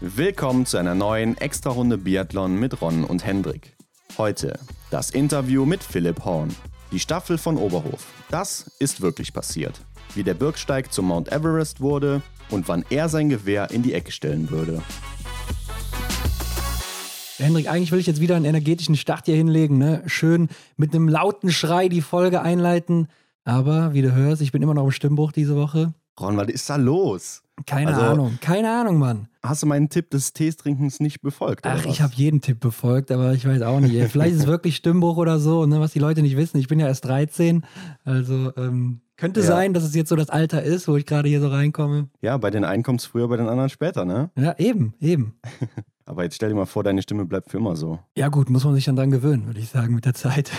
Willkommen zu einer neuen Extra-Runde Biathlon mit Ron und Hendrik. Heute das Interview mit Philipp Horn. Die Staffel von Oberhof. Das ist wirklich passiert. Wie der Bürgsteig zum Mount Everest wurde und wann er sein Gewehr in die Ecke stellen würde. Hendrik, eigentlich will ich jetzt wieder einen energetischen Start hier hinlegen, ne? Schön mit einem lauten Schrei die Folge einleiten. Aber wie du hörst, ich bin immer noch im Stimmbruch diese Woche. Ron, was ist da los? Keine also, Ahnung, keine Ahnung, Mann. Hast du meinen Tipp des Teestrinkens nicht befolgt? Ach, ich habe jeden Tipp befolgt, aber ich weiß auch nicht. Vielleicht ist es wirklich Stimmbruch oder so, ne, was die Leute nicht wissen. Ich bin ja erst 13, also ähm, könnte ja. sein, dass es jetzt so das Alter ist, wo ich gerade hier so reinkomme. Ja, bei den einen kommt es früher, bei den anderen später, ne? Ja, eben, eben. Aber jetzt stell dir mal vor, deine Stimme bleibt für immer so. Ja, gut, muss man sich dann dran gewöhnen, würde ich sagen, mit der Zeit.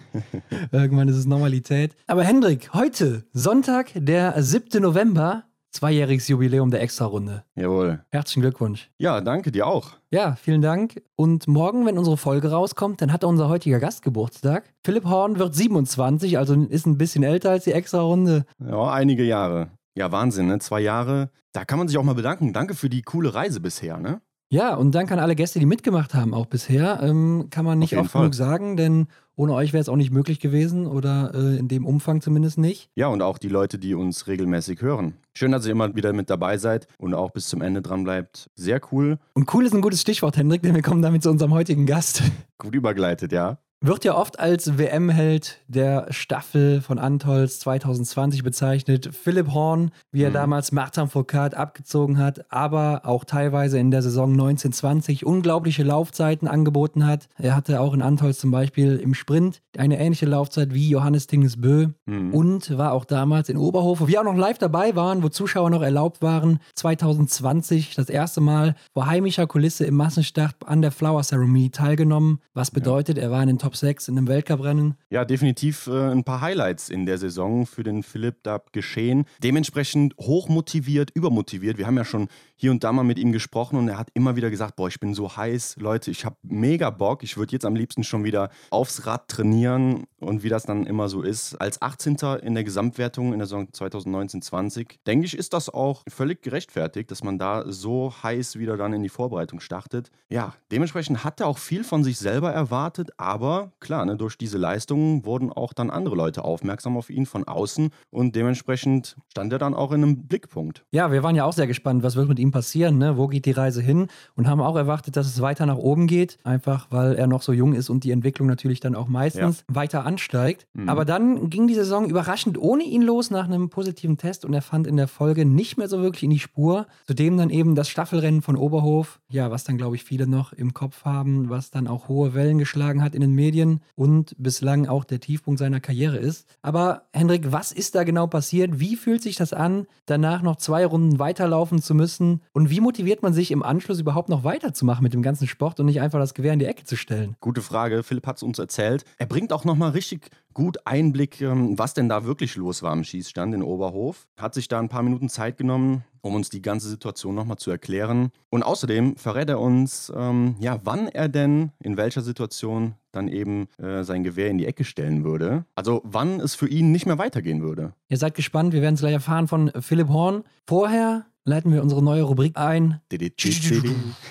Irgendwann ist es Normalität. Aber Hendrik, heute, Sonntag, der 7. November, zweijähriges Jubiläum der Extra-Runde. Jawohl. Herzlichen Glückwunsch. Ja, danke dir auch. Ja, vielen Dank. Und morgen, wenn unsere Folge rauskommt, dann hat unser heutiger Gast Geburtstag. Philipp Horn wird 27, also ist ein bisschen älter als die Extra-Runde. Ja, einige Jahre. Ja, Wahnsinn, ne? Zwei Jahre. Da kann man sich auch mal bedanken. Danke für die coole Reise bisher, ne? Ja, und danke an alle Gäste, die mitgemacht haben, auch bisher. Ähm, kann man nicht oft Fall. genug sagen, denn ohne euch wäre es auch nicht möglich gewesen oder äh, in dem Umfang zumindest nicht. Ja, und auch die Leute, die uns regelmäßig hören. Schön, dass ihr immer wieder mit dabei seid und auch bis zum Ende dran bleibt. Sehr cool. Und cool ist ein gutes Stichwort, Hendrik, denn wir kommen damit zu unserem heutigen Gast. Gut übergleitet, ja. Wird ja oft als WM-Held der Staffel von Antols 2020 bezeichnet. Philipp Horn, wie er mhm. damals Martin Foucault abgezogen hat, aber auch teilweise in der Saison 1920 unglaubliche Laufzeiten angeboten hat. Er hatte auch in Antols zum Beispiel im Sprint eine ähnliche Laufzeit wie Johannes Tingesbö mhm. und war auch damals in Oberhof, wo wir auch noch live dabei waren, wo Zuschauer noch erlaubt waren. 2020 das erste Mal vor heimischer Kulisse im Massenstart an der Flower Ceremony teilgenommen, was bedeutet, ja. er war in den Top Top 6 in einem Weltcuprennen. Ja, definitiv äh, ein paar Highlights in der Saison für den Philipp da geschehen. Dementsprechend hochmotiviert, übermotiviert. Wir haben ja schon hier und da mal mit ihm gesprochen und er hat immer wieder gesagt, boah, ich bin so heiß, Leute, ich habe mega Bock. Ich würde jetzt am liebsten schon wieder aufs Rad trainieren und wie das dann immer so ist. Als 18. in der Gesamtwertung in der Saison 2019-20, denke ich, ist das auch völlig gerechtfertigt, dass man da so heiß wieder dann in die Vorbereitung startet. Ja, dementsprechend hat er auch viel von sich selber erwartet, aber klar, ne, durch diese Leistungen wurden auch dann andere Leute aufmerksam auf ihn von außen und dementsprechend stand er dann auch in einem Blickpunkt. Ja, wir waren ja auch sehr gespannt, was wird mit ihm ihm passieren, ne? wo geht die Reise hin und haben auch erwartet, dass es weiter nach oben geht, einfach weil er noch so jung ist und die Entwicklung natürlich dann auch meistens ja. weiter ansteigt. Mhm. Aber dann ging die Saison überraschend ohne ihn los nach einem positiven Test und er fand in der Folge nicht mehr so wirklich in die Spur. Zudem dann eben das Staffelrennen von Oberhof, ja, was dann glaube ich viele noch im Kopf haben, was dann auch hohe Wellen geschlagen hat in den Medien und bislang auch der Tiefpunkt seiner Karriere ist. Aber Hendrik, was ist da genau passiert? Wie fühlt sich das an, danach noch zwei Runden weiterlaufen zu müssen? Und wie motiviert man sich im Anschluss überhaupt noch weiterzumachen mit dem ganzen Sport und nicht einfach das Gewehr in die Ecke zu stellen? Gute Frage. Philipp hat es uns erzählt. Er bringt auch nochmal richtig gut Einblick, was denn da wirklich los war am Schießstand in Oberhof. Hat sich da ein paar Minuten Zeit genommen, um uns die ganze Situation nochmal zu erklären. Und außerdem verrät er uns, ähm, ja, wann er denn in welcher Situation dann eben äh, sein Gewehr in die Ecke stellen würde. Also wann es für ihn nicht mehr weitergehen würde. Ihr seid gespannt, wir werden es gleich erfahren von Philipp Horn. Vorher leiten wir unsere neue Rubrik ein.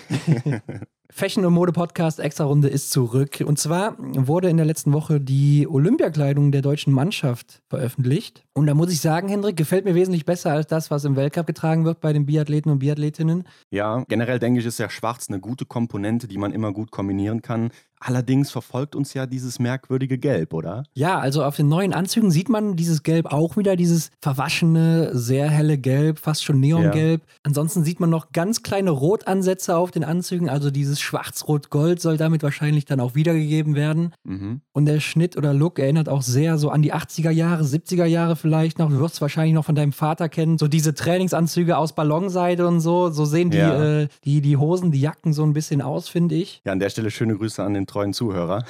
Fashion und Mode Podcast Extra Runde ist zurück. Und zwar wurde in der letzten Woche die Olympiakleidung der deutschen Mannschaft veröffentlicht. Und da muss ich sagen, Hendrik, gefällt mir wesentlich besser als das, was im Weltcup getragen wird bei den Biathleten und Biathletinnen. Ja, generell denke ich, ist ja schwarz eine gute Komponente, die man immer gut kombinieren kann. Allerdings verfolgt uns ja dieses merkwürdige Gelb, oder? Ja, also auf den neuen Anzügen sieht man dieses Gelb auch wieder, dieses verwaschene, sehr helle Gelb, fast schon Neongelb. Ja. Ansonsten sieht man noch ganz kleine Rotansätze auf den Anzügen, also dieses Schwarz-Rot-Gold soll damit wahrscheinlich dann auch wiedergegeben werden. Mhm. Und der Schnitt oder Look erinnert auch sehr so an die 80er Jahre, 70er Jahre vielleicht noch. Du wirst es wahrscheinlich noch von deinem Vater kennen, so diese Trainingsanzüge aus Ballonseide und so. So sehen die, ja. äh, die, die Hosen, die Jacken so ein bisschen aus, finde ich. Ja, an der Stelle schöne Grüße an den treuen Zuhörer.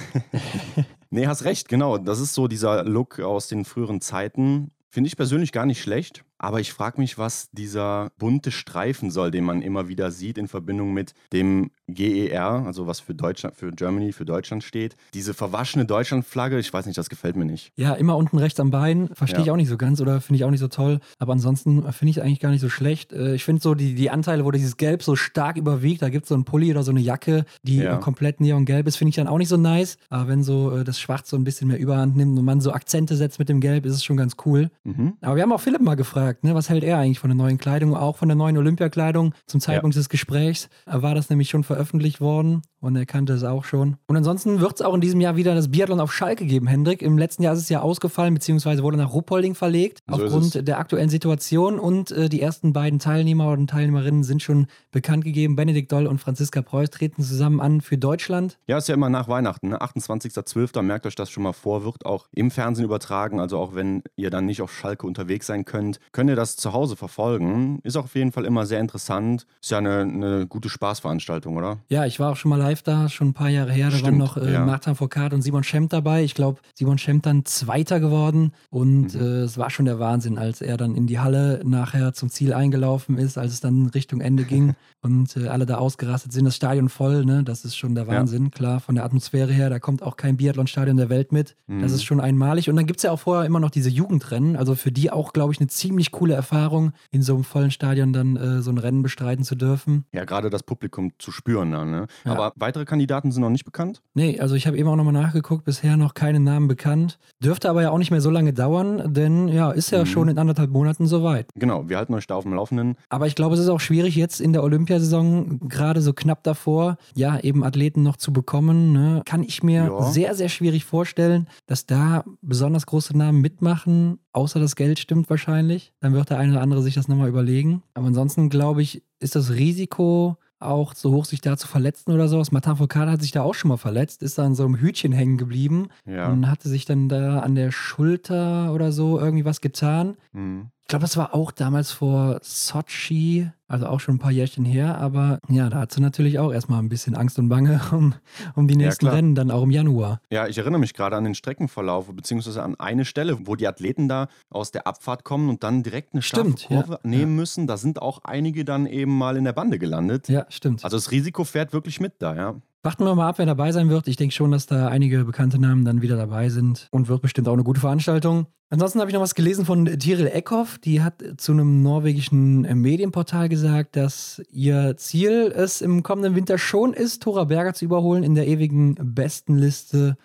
nee, hast recht, genau. Das ist so dieser Look aus den früheren Zeiten. Finde ich persönlich gar nicht schlecht. Aber ich frage mich, was dieser bunte Streifen soll, den man immer wieder sieht in Verbindung mit dem GER, also was für Deutschland, für Germany, für Deutschland steht. Diese verwaschene Deutschlandflagge, ich weiß nicht, das gefällt mir nicht. Ja, immer unten rechts am Bein, verstehe ja. ich auch nicht so ganz oder finde ich auch nicht so toll. Aber ansonsten finde ich es eigentlich gar nicht so schlecht. Äh, ich finde so die, die Anteile, wo dieses Gelb so stark überwiegt, da gibt es so einen Pulli oder so eine Jacke, die ja. komplett neongelb ist, finde ich dann auch nicht so nice. Aber wenn so äh, das Schwarz so ein bisschen mehr Überhand nimmt und man so Akzente setzt mit dem Gelb, ist es schon ganz cool. Mhm. Aber wir haben auch Philipp mal gefragt, ne, was hält er eigentlich von der neuen Kleidung, auch von der neuen Olympiakleidung. Zum Zeitpunkt ja. des Gesprächs war das nämlich schon veröffentlicht worden und er kannte es auch schon. Und ansonsten wird es auch in diesem Jahr wieder das Biathlon auf Schalke geben, Hendrik. Im letzten Jahr ist es ja ausgefallen, beziehungsweise wurde nach Ruppolding verlegt, so aufgrund der aktuellen Situation. Und äh, die ersten beiden Teilnehmer und Teilnehmerinnen sind schon bekannt gegeben. Benedikt Doll und Franziska Preuß treten zusammen an für Deutschland. Ja, ist ja immer nach Weihnachten, ne? 28.12. Merkt euch das schon mal vor, wird auch im Fernsehen übertragen. Also auch wenn ihr dann nicht auf Schalke unterwegs sein könnt, könnt ihr das zu Hause verfolgen. Ist auch auf jeden Fall immer sehr interessant. Ist ja eine, eine gute Spaßveranstaltung, oder? Ja, ich war auch schon mal live da, schon ein paar Jahre her. Da Stimmt, waren noch äh, ja. Martin Foucault und Simon Schemp dabei. Ich glaube, Simon Schemp dann Zweiter geworden. Und mhm. äh, es war schon der Wahnsinn, als er dann in die Halle nachher zum Ziel eingelaufen ist, als es dann Richtung Ende ging und äh, alle da ausgerastet sind. Das Stadion voll, ne? Das ist schon der Wahnsinn, ja. klar, von der Atmosphäre her. Da kommt auch kein Biathlon-Stadion der Welt mit. Mhm. Das ist schon einmalig. Und dann gibt es ja auch vorher immer noch diese Jugendrennen. Also für die auch, glaube ich, eine ziemlich coole Erfahrung, in so einem vollen Stadion dann äh, so ein Rennen bestreiten zu dürfen. Ja, gerade das Publikum zu spüren dann, ne? Ja. Aber weitere Kandidaten sind noch nicht bekannt? Nee, also ich habe eben auch nochmal nachgeguckt, bisher noch keine Namen bekannt. Dürfte aber ja auch nicht mehr so lange dauern, denn ja, ist ja mhm. schon in anderthalb Monaten soweit. Genau, wir halten euch da auf dem Laufenden. Aber ich glaube, es ist auch schwierig jetzt in der Olympiasaison, gerade so knapp davor, ja, eben Athleten noch zu bekommen. Ne? Kann ich mir ja. sehr, sehr schwierig vorstellen, dass da besonders große Namen mitmachen, außer das Geld stimmt wahrscheinlich. Dann wird der eine oder andere sich das nochmal überlegen. Aber ansonsten glaube ich, ist das Risiko auch so hoch, sich da zu verletzen oder sowas. Martin Foucault hat sich da auch schon mal verletzt, ist da an so einem Hütchen hängen geblieben ja. und hatte sich dann da an der Schulter oder so irgendwie was getan. Mhm. Ich glaube, das war auch damals vor Sochi, also auch schon ein paar Jährchen her, aber ja, da hat sie natürlich auch erstmal ein bisschen Angst und Bange um, um die nächsten ja, Rennen, dann auch im Januar. Ja, ich erinnere mich gerade an den Streckenverlauf, beziehungsweise an eine Stelle, wo die Athleten da aus der Abfahrt kommen und dann direkt eine stimmt, Kurve ja. nehmen müssen. Da sind auch einige dann eben mal in der Bande gelandet. Ja, stimmt. Also das Risiko fährt wirklich mit da, ja. Warten wir mal ab, wer dabei sein wird. Ich denke schon, dass da einige bekannte Namen dann wieder dabei sind und wird bestimmt auch eine gute Veranstaltung. Ansonsten habe ich noch was gelesen von Tiril Eckhoff. Die hat zu einem norwegischen Medienportal gesagt, dass ihr Ziel es im kommenden Winter schon ist, Tora Berger zu überholen in der ewigen Bestenliste,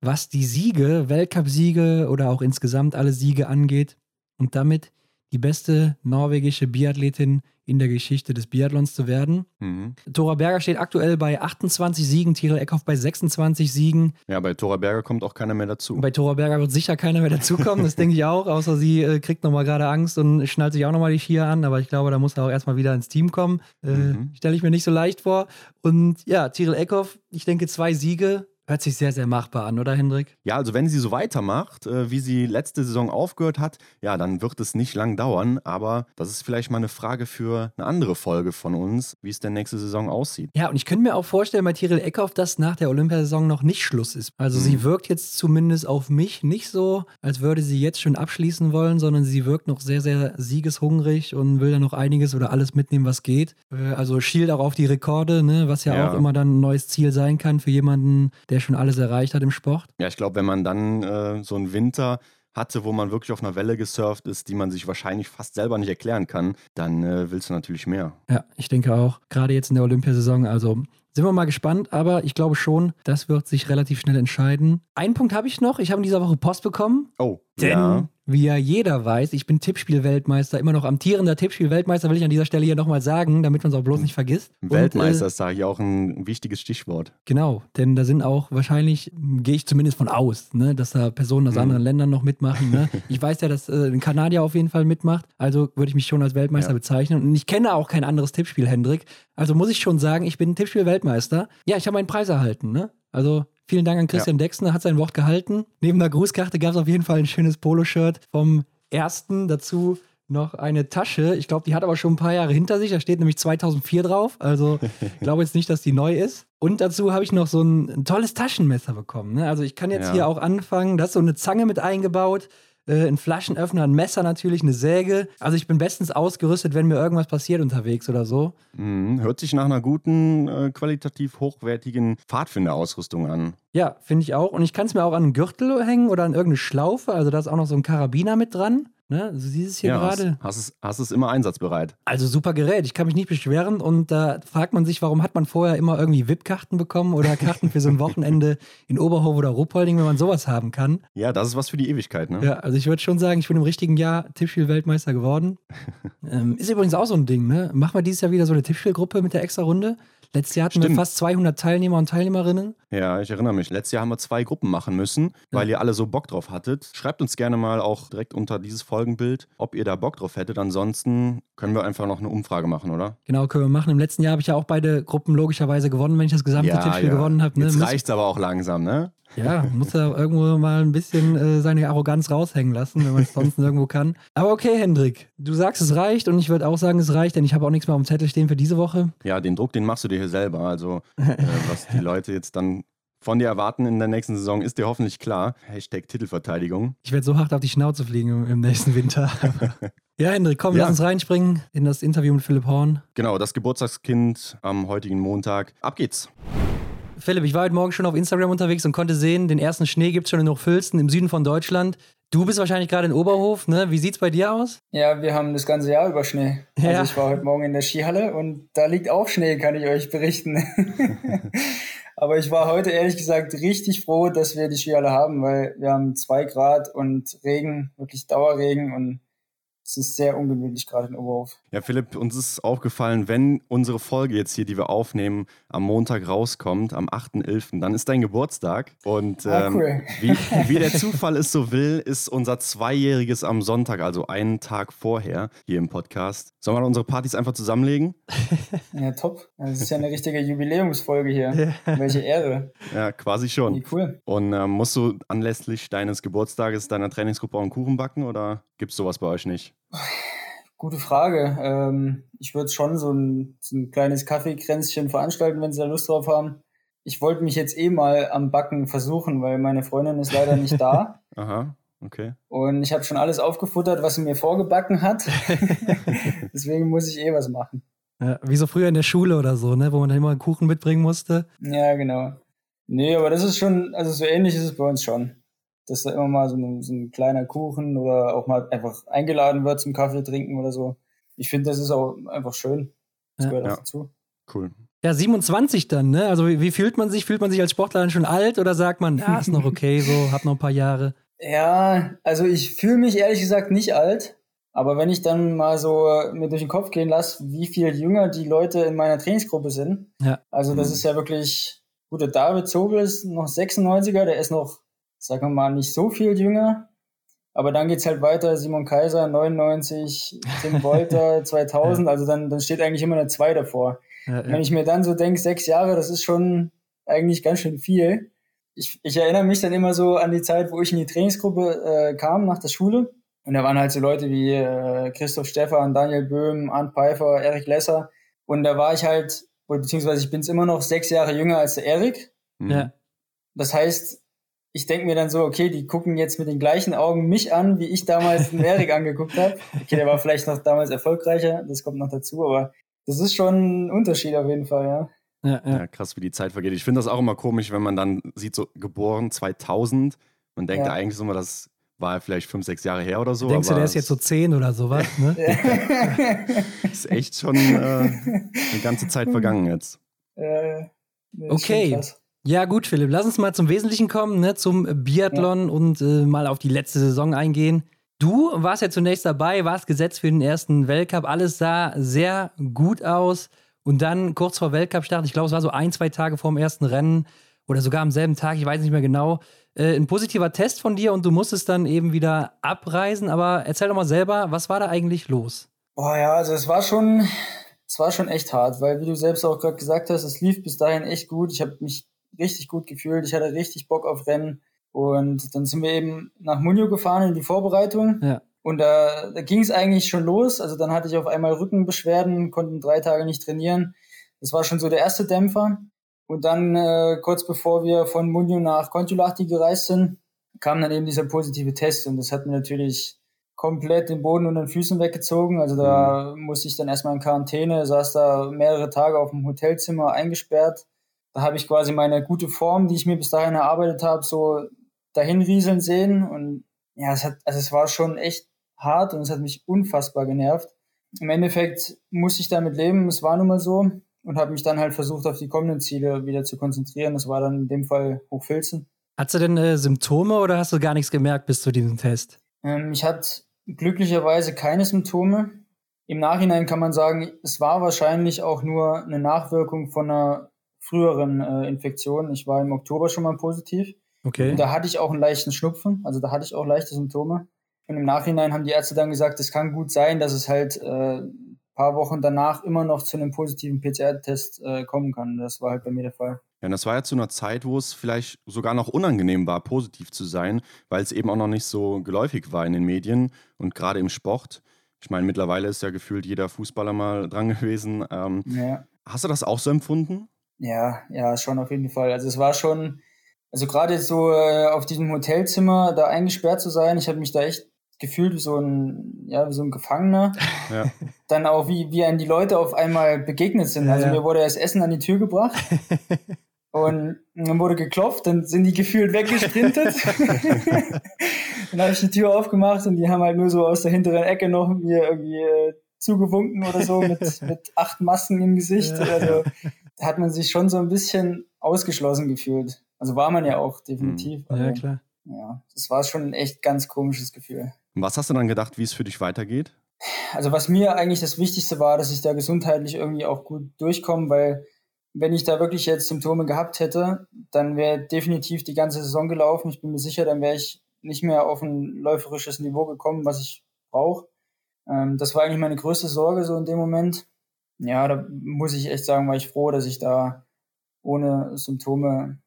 was die Siege, Weltcup-Siege oder auch insgesamt alle Siege angeht. Und damit die beste norwegische Biathletin in der Geschichte des Biathlons zu werden. Mhm. Tora Berger steht aktuell bei 28 Siegen, Tirol Eckhoff bei 26 Siegen. Ja, bei Tora Berger kommt auch keiner mehr dazu. Bei Tora Berger wird sicher keiner mehr dazukommen, das denke ich auch, außer sie äh, kriegt nochmal gerade Angst und schnallt sich auch nochmal die Skier an, aber ich glaube, da muss er auch erstmal wieder ins Team kommen. Äh, mhm. Stelle ich mir nicht so leicht vor. Und ja, Tirol Eckhoff, ich denke zwei Siege, Hört sich sehr, sehr machbar an, oder Hendrik? Ja, also wenn sie so weitermacht, äh, wie sie letzte Saison aufgehört hat, ja, dann wird es nicht lang dauern. Aber das ist vielleicht mal eine Frage für eine andere Folge von uns, wie es denn nächste Saison aussieht. Ja, und ich könnte mir auch vorstellen bei Tiril Eckhoff, dass nach der Olympiasaison noch nicht Schluss ist. Also mhm. sie wirkt jetzt zumindest auf mich nicht so, als würde sie jetzt schon abschließen wollen, sondern sie wirkt noch sehr, sehr siegeshungrig und will da noch einiges oder alles mitnehmen, was geht. Äh, also schielt auch auf die Rekorde, ne, was ja, ja. auch immer dann ein neues Ziel sein kann für jemanden, der der schon alles erreicht hat im Sport? Ja, ich glaube, wenn man dann äh, so einen Winter hatte, wo man wirklich auf einer Welle gesurft ist, die man sich wahrscheinlich fast selber nicht erklären kann, dann äh, willst du natürlich mehr. Ja, ich denke auch. Gerade jetzt in der Olympiasaison. Also sind wir mal gespannt, aber ich glaube schon, das wird sich relativ schnell entscheiden. Einen Punkt habe ich noch. Ich habe in dieser Woche Post bekommen. Oh. Denn ja wie ja jeder weiß, ich bin Tippspiel-Weltmeister, immer noch amtierender Tippspiel-Weltmeister, will ich an dieser Stelle hier nochmal sagen, damit man es auch bloß nicht vergisst. Weltmeister ist da hier auch ein wichtiges Stichwort. Genau, denn da sind auch wahrscheinlich, gehe ich zumindest von aus, ne, dass da Personen aus mhm. anderen Ländern noch mitmachen. Ne? Ich weiß ja, dass äh, ein Kanadier auf jeden Fall mitmacht, also würde ich mich schon als Weltmeister ja. bezeichnen. Und ich kenne auch kein anderes Tippspiel, Hendrik. Also muss ich schon sagen, ich bin Tippspiel-Weltmeister. Ja, ich habe meinen Preis erhalten. Ne? Also Vielen Dank an Christian ja. Dexner, hat sein Wort gehalten. Neben der Grußkarte gab es auf jeden Fall ein schönes Poloshirt vom ersten. Dazu noch eine Tasche. Ich glaube, die hat aber schon ein paar Jahre hinter sich. Da steht nämlich 2004 drauf. Also ich glaube jetzt nicht, dass die neu ist. Und dazu habe ich noch so ein, ein tolles Taschenmesser bekommen. Ne? Also ich kann jetzt ja. hier auch anfangen. Da ist so eine Zange mit eingebaut. Äh, ein Flaschenöffner, ein Messer natürlich, eine Säge. Also ich bin bestens ausgerüstet, wenn mir irgendwas passiert unterwegs oder so. Mhm. Hört sich nach einer guten, äh, qualitativ hochwertigen Pfadfinderausrüstung an. Ja, finde ich auch. Und ich kann es mir auch an einen Gürtel hängen oder an irgendeine Schlaufe. Also da ist auch noch so ein Karabiner mit dran. Ne? Also dieses hier ja, gerade. Hast, hast, hast es immer einsatzbereit. Also super Gerät, ich kann mich nicht beschweren. Und da fragt man sich, warum hat man vorher immer irgendwie VIP-Karten bekommen oder Karten für so ein Wochenende in Oberhof oder Ruppolding, wenn man sowas haben kann. Ja, das ist was für die Ewigkeit, ne? Ja, also ich würde schon sagen, ich bin im richtigen Jahr Tippspiel-Weltmeister geworden. ähm, ist übrigens auch so ein Ding, ne? Machen wir dieses Jahr wieder so eine Tippspielgruppe mit der extra Runde. Letztes Jahr hatten Stimmt. wir fast 200 Teilnehmer und Teilnehmerinnen. Ja, ich erinnere mich. Letztes Jahr haben wir zwei Gruppen machen müssen, weil ja. ihr alle so Bock drauf hattet. Schreibt uns gerne mal auch direkt unter dieses Folgenbild, ob ihr da Bock drauf hättet. Ansonsten können wir einfach noch eine Umfrage machen, oder? Genau, können wir machen. Im letzten Jahr habe ich ja auch beide Gruppen logischerweise gewonnen, wenn ich das gesamte ja, Tippspiel ja. gewonnen habe. Ne? Jetzt reicht es aber auch langsam, ne? Ja, muss er irgendwo mal ein bisschen äh, seine Arroganz raushängen lassen, wenn man es sonst nirgendwo kann. Aber okay, Hendrik, du sagst, es reicht und ich würde auch sagen, es reicht, denn ich habe auch nichts mehr auf dem Zettel stehen für diese Woche. Ja, den Druck, den machst du dir hier selber. Also, äh, was die Leute jetzt dann von dir erwarten in der nächsten Saison, ist dir hoffentlich klar. Hashtag Titelverteidigung. Ich werde so hart auf die Schnauze fliegen im nächsten Winter. ja, Hendrik, komm, ja. lass uns reinspringen in das Interview mit Philipp Horn. Genau, das Geburtstagskind am heutigen Montag. Ab geht's. Philipp, ich war heute Morgen schon auf Instagram unterwegs und konnte sehen, den ersten Schnee gibt es schon in Hochfilzen im Süden von Deutschland. Du bist wahrscheinlich gerade in Oberhof, ne? Wie sieht's bei dir aus? Ja, wir haben das ganze Jahr über Schnee. Also ja. Also ich war heute Morgen in der Skihalle und da liegt auch Schnee, kann ich euch berichten. Aber ich war heute ehrlich gesagt richtig froh, dass wir die Skihalle haben, weil wir haben zwei Grad und Regen, wirklich Dauerregen und es ist sehr ungemütlich gerade in Oberhof. Ja, Philipp, uns ist aufgefallen, wenn unsere Folge jetzt hier, die wir aufnehmen, am Montag rauskommt, am 8.11., dann ist dein Geburtstag. Und ah, ähm, cool. wie, wie, der Zufall es so will, ist unser Zweijähriges am Sonntag, also einen Tag vorher, hier im Podcast. Sollen wir unsere Partys einfach zusammenlegen? Ja, top. Das ist ja eine richtige Jubiläumsfolge hier. Ja. Welche Ehre. Ja, quasi schon. Wie cool. Und ähm, musst du anlässlich deines Geburtstages deiner Trainingsgruppe auch einen Kuchen backen oder gibt es sowas bei euch nicht? Gute Frage. Ähm, ich würde schon so ein, so ein kleines Kaffeekränzchen veranstalten, wenn sie da Lust drauf haben. Ich wollte mich jetzt eh mal am Backen versuchen, weil meine Freundin ist leider nicht da. Aha, okay. Und ich habe schon alles aufgefuttert, was sie mir vorgebacken hat. Deswegen muss ich eh was machen. Ja, wie so früher in der Schule oder so, ne? wo man dann immer einen Kuchen mitbringen musste. Ja, genau. Nee, aber das ist schon, also so ähnlich ist es bei uns schon dass da immer mal so ein, so ein kleiner Kuchen oder auch mal einfach eingeladen wird zum Kaffee trinken oder so. Ich finde, das ist auch einfach schön. Das ja. gehört auch dazu. Cool. Ja, 27 dann, ne? Also wie, wie, fühlt man sich? Fühlt man sich als Sportler dann schon alt oder sagt man, ja, ist noch okay, so, hab noch ein paar Jahre? Ja, also ich fühle mich ehrlich gesagt nicht alt. Aber wenn ich dann mal so mir durch den Kopf gehen lasse, wie viel jünger die Leute in meiner Trainingsgruppe sind. Ja. Also das mhm. ist ja wirklich, gut, der David Zobel ist noch 96er, der ist noch sagen wir mal, nicht so viel jünger. Aber dann geht es halt weiter, Simon Kaiser 99, Tim Wolter 2000, also dann, dann steht eigentlich immer eine 2 davor. Ja, ja. Wenn ich mir dann so denke, sechs Jahre, das ist schon eigentlich ganz schön viel. Ich, ich erinnere mich dann immer so an die Zeit, wo ich in die Trainingsgruppe äh, kam nach der Schule. Und da waren halt so Leute wie äh, Christoph Stefan, Daniel Böhm, Arndt Pfeiffer, Erik Lesser. Und da war ich halt, beziehungsweise ich bin es immer noch sechs Jahre jünger als der Erik. Ja. Das heißt, ich denke mir dann so, okay, die gucken jetzt mit den gleichen Augen mich an, wie ich damals den Erik angeguckt habe. Okay, der war vielleicht noch damals erfolgreicher, das kommt noch dazu, aber das ist schon ein Unterschied auf jeden Fall, ja. Ja, ja. ja krass, wie die Zeit vergeht. Ich finde das auch immer komisch, wenn man dann sieht, so geboren 2000, man denkt ja. eigentlich so mal, das war vielleicht fünf, sechs Jahre her oder so. Denkst du, der ist jetzt so zehn oder sowas, ne? ist echt schon äh, eine ganze Zeit vergangen jetzt. Äh, okay. Ja, gut, Philipp, lass uns mal zum Wesentlichen kommen, ne, zum Biathlon ja. und äh, mal auf die letzte Saison eingehen. Du warst ja zunächst dabei, warst gesetzt für den ersten Weltcup. Alles sah sehr gut aus. Und dann kurz vor Weltcup-Start, ich glaube, es war so ein, zwei Tage vor dem ersten Rennen oder sogar am selben Tag, ich weiß nicht mehr genau, äh, ein positiver Test von dir und du musstest dann eben wieder abreisen. Aber erzähl doch mal selber, was war da eigentlich los? Boah, ja, also es war schon, es war schon echt hart, weil wie du selbst auch gerade gesagt hast, es lief bis dahin echt gut. Ich habe mich richtig gut gefühlt. Ich hatte richtig Bock auf Rennen. Und dann sind wir eben nach Munio gefahren in die Vorbereitung. Ja. Und da, da ging es eigentlich schon los. Also dann hatte ich auf einmal Rückenbeschwerden, konnten drei Tage nicht trainieren. Das war schon so der erste Dämpfer. Und dann äh, kurz bevor wir von Munio nach Kontiolahti gereist sind, kam dann eben dieser positive Test und das hat mir natürlich komplett den Boden unter den Füßen weggezogen. Also da mhm. musste ich dann erstmal in Quarantäne, saß da mehrere Tage auf dem Hotelzimmer eingesperrt. Da habe ich quasi meine gute Form, die ich mir bis dahin erarbeitet habe, so dahin rieseln sehen. Und ja, es hat, also es war schon echt hart und es hat mich unfassbar genervt. Im Endeffekt musste ich damit leben, es war nun mal so und habe mich dann halt versucht, auf die kommenden Ziele wieder zu konzentrieren. Das war dann in dem Fall Hochfilzen. Hattest du denn äh, Symptome oder hast du gar nichts gemerkt bis zu diesem Test? Ähm, ich hatte glücklicherweise keine Symptome. Im Nachhinein kann man sagen, es war wahrscheinlich auch nur eine Nachwirkung von einer früheren äh, Infektion. Ich war im Oktober schon mal positiv. Okay. Und da hatte ich auch einen leichten Schnupfen, also da hatte ich auch leichte Symptome. Und im Nachhinein haben die Ärzte dann gesagt, es kann gut sein, dass es halt äh, paar Wochen danach immer noch zu einem positiven PCR-Test äh, kommen kann. Das war halt bei mir der Fall. Ja, und das war ja zu einer Zeit, wo es vielleicht sogar noch unangenehm war, positiv zu sein, weil es eben auch noch nicht so geläufig war in den Medien und gerade im Sport. Ich meine, mittlerweile ist ja gefühlt jeder Fußballer mal dran gewesen. Ähm, ja. Hast du das auch so empfunden? Ja, ja, schon auf jeden Fall. Also es war schon, also gerade so äh, auf diesem Hotelzimmer da eingesperrt zu sein, ich habe mich da echt gefühlt wie so ein, ja, wie so ein Gefangener. Ja. Dann auch, wie, wie einem die Leute auf einmal begegnet sind. Ja, also mir wurde das Essen an die Tür gebracht. und dann wurde geklopft, dann sind die gefühlt weggesprintet. dann habe ich die Tür aufgemacht und die haben halt nur so aus der hinteren Ecke noch mir irgendwie äh, zugewunken oder so mit, mit acht Masken im Gesicht. Ja. Also hat man sich schon so ein bisschen ausgeschlossen gefühlt. Also war man ja auch definitiv. Ja, also, klar. Ja, das war schon ein echt ganz komisches Gefühl. Und was hast du dann gedacht, wie es für dich weitergeht? Also was mir eigentlich das Wichtigste war, dass ich da gesundheitlich irgendwie auch gut durchkomme, weil wenn ich da wirklich jetzt Symptome gehabt hätte, dann wäre definitiv die ganze Saison gelaufen. Ich bin mir sicher, dann wäre ich nicht mehr auf ein läuferisches Niveau gekommen, was ich brauche. Ähm, das war eigentlich meine größte Sorge so in dem Moment. Ja, da muss ich echt sagen, war ich froh, dass ich da ohne Symptome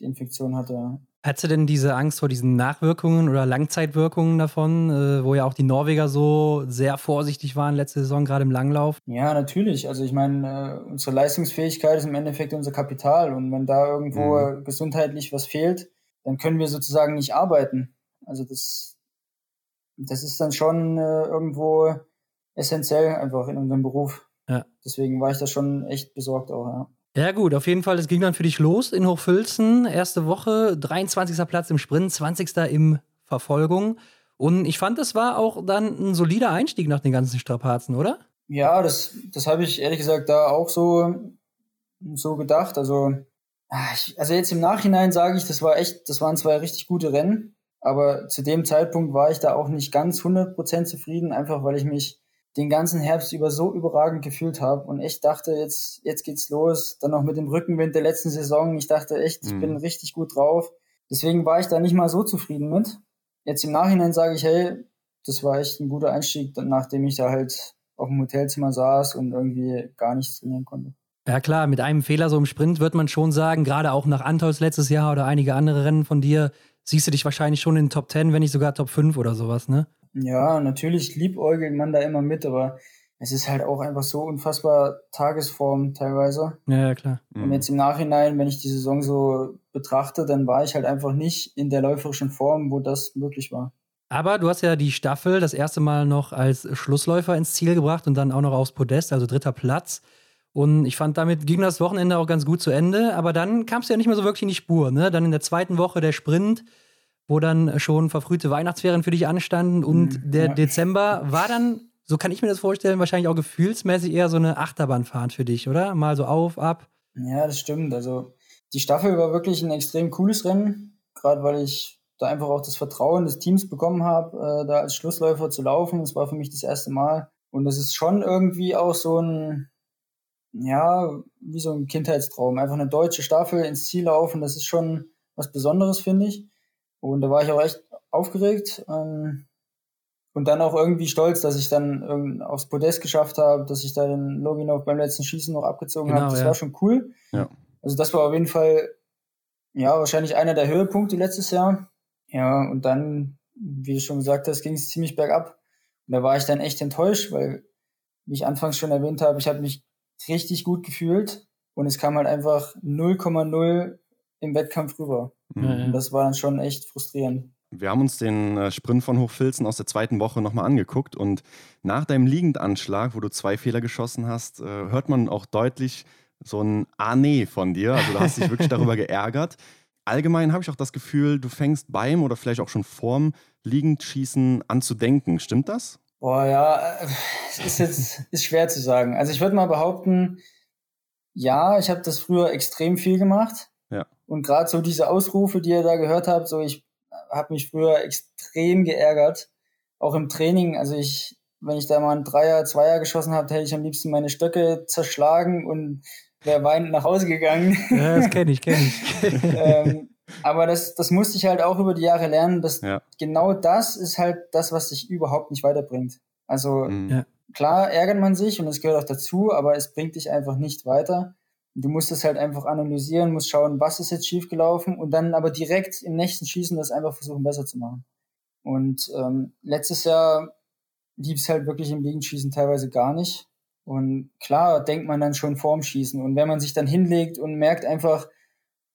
die Infektion hatte. Hattest du denn diese Angst vor diesen Nachwirkungen oder Langzeitwirkungen davon, äh, wo ja auch die Norweger so sehr vorsichtig waren letzte Saison, gerade im Langlauf? Ja, natürlich. Also ich meine, äh, unsere Leistungsfähigkeit ist im Endeffekt unser Kapital und wenn da irgendwo mhm. gesundheitlich was fehlt, dann können wir sozusagen nicht arbeiten. Also das, das ist dann schon äh, irgendwo essentiell einfach in unserem Beruf. Ja. Deswegen war ich da schon echt besorgt auch, ja. Ja, gut, auf jeden Fall, es ging dann für dich los in Hochfilzen. Erste Woche, 23. Platz im Sprint, 20. im Verfolgung. Und ich fand, das war auch dann ein solider Einstieg nach den ganzen Strapazen, oder? Ja, das, das habe ich ehrlich gesagt da auch so, so gedacht. Also, ah, also jetzt im Nachhinein sage ich, das war echt, das waren zwei richtig gute Rennen. Aber zu dem Zeitpunkt war ich da auch nicht ganz 100% zufrieden, einfach weil ich mich den ganzen Herbst über so überragend gefühlt habe und echt dachte, jetzt, jetzt geht's los. Dann noch mit dem Rückenwind der letzten Saison. Ich dachte echt, ich mhm. bin richtig gut drauf. Deswegen war ich da nicht mal so zufrieden mit. Jetzt im Nachhinein sage ich, hey, das war echt ein guter Einstieg, nachdem ich da halt auf dem Hotelzimmer saß und irgendwie gar nichts trainieren konnte. Ja klar, mit einem Fehler so im Sprint wird man schon sagen, gerade auch nach Antols letztes Jahr oder einige andere Rennen von dir, siehst du dich wahrscheinlich schon in den Top 10, wenn nicht sogar Top 5 oder sowas, ne? Ja, natürlich liebäugelt man da immer mit, aber es ist halt auch einfach so unfassbar Tagesform teilweise. Ja, ja klar. Und jetzt im Nachhinein, wenn ich die Saison so betrachte, dann war ich halt einfach nicht in der läuferischen Form, wo das möglich war. Aber du hast ja die Staffel das erste Mal noch als Schlussläufer ins Ziel gebracht und dann auch noch aufs Podest, also dritter Platz. Und ich fand, damit ging das Wochenende auch ganz gut zu Ende. Aber dann kam es ja nicht mehr so wirklich in die Spur. Ne? Dann in der zweiten Woche der Sprint wo dann schon verfrühte Weihnachtsferien für dich anstanden und mhm, der ja. Dezember war dann, so kann ich mir das vorstellen, wahrscheinlich auch gefühlsmäßig eher so eine Achterbahnfahrt für dich, oder? Mal so auf, ab. Ja, das stimmt. Also die Staffel war wirklich ein extrem cooles Rennen, gerade weil ich da einfach auch das Vertrauen des Teams bekommen habe, äh, da als Schlussläufer zu laufen. Das war für mich das erste Mal. Und das ist schon irgendwie auch so ein, ja, wie so ein Kindheitstraum. Einfach eine deutsche Staffel ins Ziel laufen, das ist schon was Besonderes, finde ich. Und da war ich auch echt aufgeregt ähm, und dann auch irgendwie stolz, dass ich dann aufs Podest geschafft habe, dass ich da den Loginov beim letzten Schießen noch abgezogen genau, habe. Das ja. war schon cool. Ja. Also das war auf jeden Fall ja wahrscheinlich einer der Höhepunkte letztes Jahr. Ja, und dann, wie du schon gesagt hast, ging es ziemlich bergab. Und da war ich dann echt enttäuscht, weil, wie ich anfangs schon erwähnt habe, ich habe mich richtig gut gefühlt und es kam halt einfach 0,0 im Wettkampf rüber. Mhm. Und das war dann schon echt frustrierend. Wir haben uns den äh, Sprint von Hochfilzen aus der zweiten Woche nochmal angeguckt und nach deinem Liegendanschlag, wo du zwei Fehler geschossen hast, äh, hört man auch deutlich so ein Ah nee von dir. Also du hast dich wirklich darüber geärgert. Allgemein habe ich auch das Gefühl, du fängst beim oder vielleicht auch schon vorm Liegendschießen an zu denken. Stimmt das? Boah, ja, es ist jetzt ist schwer zu sagen. Also ich würde mal behaupten, ja, ich habe das früher extrem viel gemacht. Und gerade so diese Ausrufe, die ihr da gehört habt, so ich habe mich früher extrem geärgert. Auch im Training. Also ich, wenn ich da mal einen Dreier, Zweier geschossen habe, hätte ich am liebsten meine Stöcke zerschlagen und wäre weinend nach Hause gegangen. Ja, das kenne ich, kenne ich. ähm, aber das, das musste ich halt auch über die Jahre lernen, dass ja. genau das ist halt das, was dich überhaupt nicht weiterbringt. Also mhm. ja. klar ärgert man sich und es gehört auch dazu, aber es bringt dich einfach nicht weiter. Du musst es halt einfach analysieren, musst schauen, was ist jetzt schiefgelaufen und dann aber direkt im nächsten Schießen das einfach versuchen besser zu machen. Und ähm, letztes Jahr lief es halt wirklich im Liegenschießen teilweise gar nicht. Und klar denkt man dann schon vorm Schießen. Und wenn man sich dann hinlegt und merkt einfach,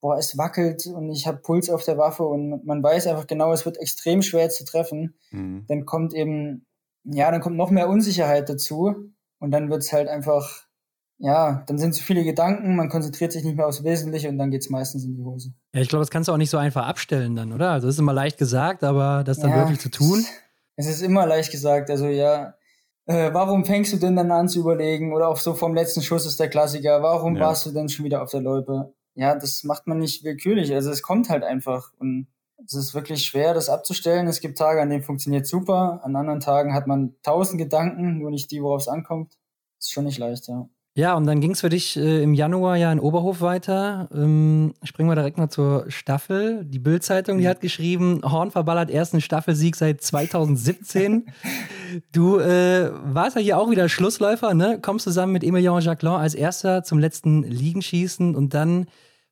boah, es wackelt und ich habe Puls auf der Waffe und man weiß einfach genau, es wird extrem schwer zu treffen, mhm. dann kommt eben, ja, dann kommt noch mehr Unsicherheit dazu und dann wird es halt einfach, ja, dann sind zu viele Gedanken, man konzentriert sich nicht mehr aufs Wesentliche und dann geht es meistens in die Hose. Ja, ich glaube, das kannst du auch nicht so einfach abstellen dann, oder? Also das ist immer leicht gesagt, aber das dann ja, wirklich zu tun. Es ist immer leicht gesagt, also ja, äh, warum fängst du denn dann an zu überlegen? Oder auch so vom letzten Schuss ist der Klassiker, warum ja. warst du denn schon wieder auf der Loipe? ja, das macht man nicht willkürlich. Also es kommt halt einfach. Und es ist wirklich schwer, das abzustellen. Es gibt Tage, an denen funktioniert super. An anderen Tagen hat man tausend Gedanken, nur nicht die, worauf es ankommt. Ist schon nicht leicht, ja. Ja, und dann ging es für dich äh, im Januar ja in Oberhof weiter. Ähm, springen wir direkt mal zur Staffel. Die Bild-Zeitung, die hat geschrieben, Horn verballert ersten Staffelsieg seit 2017. du äh, warst ja hier auch wieder Schlussläufer, ne? Kommst zusammen mit Emilien Jacquelin als erster zum letzten Liegenschießen und dann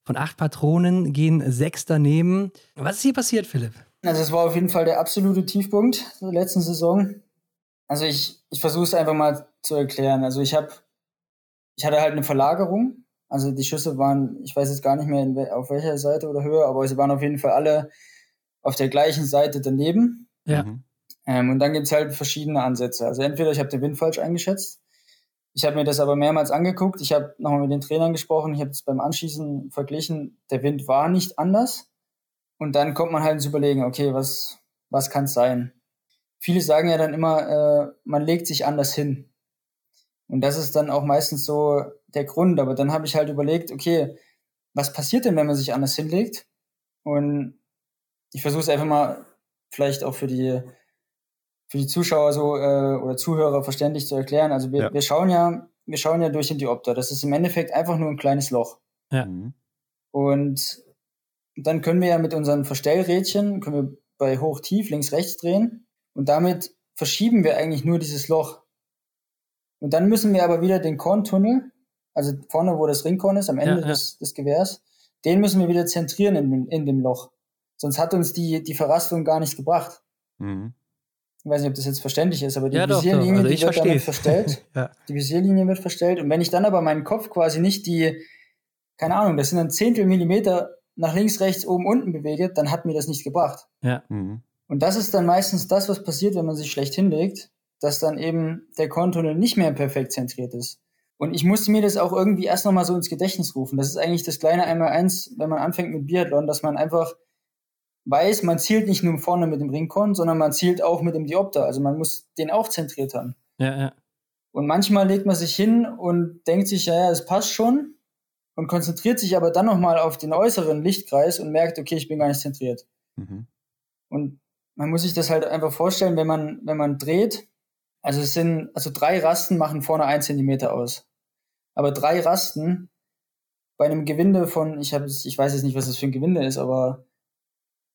von acht Patronen gehen sechs daneben. Was ist hier passiert, Philipp? Also es war auf jeden Fall der absolute Tiefpunkt der letzten Saison. Also ich, ich versuche es einfach mal zu erklären. Also ich habe ich hatte halt eine Verlagerung. Also die Schüsse waren, ich weiß jetzt gar nicht mehr in, auf welcher Seite oder Höhe, aber sie waren auf jeden Fall alle auf der gleichen Seite daneben. Ja. Mhm. Ähm, und dann gibt es halt verschiedene Ansätze. Also entweder ich habe den Wind falsch eingeschätzt. Ich habe mir das aber mehrmals angeguckt. Ich habe nochmal mit den Trainern gesprochen. Ich habe es beim Anschießen verglichen. Der Wind war nicht anders. Und dann kommt man halt ins Überlegen, okay, was, was kann es sein? Viele sagen ja dann immer, äh, man legt sich anders hin. Und das ist dann auch meistens so der Grund. Aber dann habe ich halt überlegt, okay, was passiert denn, wenn man sich anders hinlegt? Und ich versuche es einfach mal vielleicht auch für die für die Zuschauer so äh, oder Zuhörer verständlich zu erklären. Also wir, ja. wir schauen ja, wir schauen ja durch in die Opta. Das ist im Endeffekt einfach nur ein kleines Loch. Ja. Mhm. Und dann können wir ja mit unseren Verstellrädchen, können wir bei hoch, tief, links, rechts drehen. Und damit verschieben wir eigentlich nur dieses Loch. Und dann müssen wir aber wieder den Korntunnel, also vorne, wo das Ringkorn ist, am Ende ja, ja. Des, des Gewehrs, den müssen wir wieder zentrieren in, in dem Loch. Sonst hat uns die, die Verrastung gar nichts gebracht. Mhm. Ich weiß nicht, ob das jetzt verständlich ist, aber die ja, Visierlinie, also die wird damit verstellt. ja. Die Visierlinie wird verstellt. Und wenn ich dann aber meinen Kopf quasi nicht die, keine Ahnung, das sind dann Zehntel Millimeter nach links, rechts, oben, unten bewege, dann hat mir das nicht gebracht. Ja. Mhm. Und das ist dann meistens das, was passiert, wenn man sich schlecht hinlegt dass dann eben der Korntunnel nicht mehr perfekt zentriert ist. Und ich musste mir das auch irgendwie erst nochmal so ins Gedächtnis rufen. Das ist eigentlich das kleine Einmal-Eins, wenn man anfängt mit Biathlon, dass man einfach weiß, man zielt nicht nur vorne mit dem Ringkorn, sondern man zielt auch mit dem Diopter. Also man muss den auch zentriert haben. Ja, ja. Und manchmal legt man sich hin und denkt sich, ja, ja, es passt schon und konzentriert sich aber dann nochmal auf den äußeren Lichtkreis und merkt, okay, ich bin gar nicht zentriert. Mhm. Und man muss sich das halt einfach vorstellen, wenn man, wenn man dreht, also es sind, also drei Rasten machen vorne ein Zentimeter aus. Aber drei Rasten bei einem Gewinde von, ich habe ich weiß jetzt nicht, was das für ein Gewinde ist, aber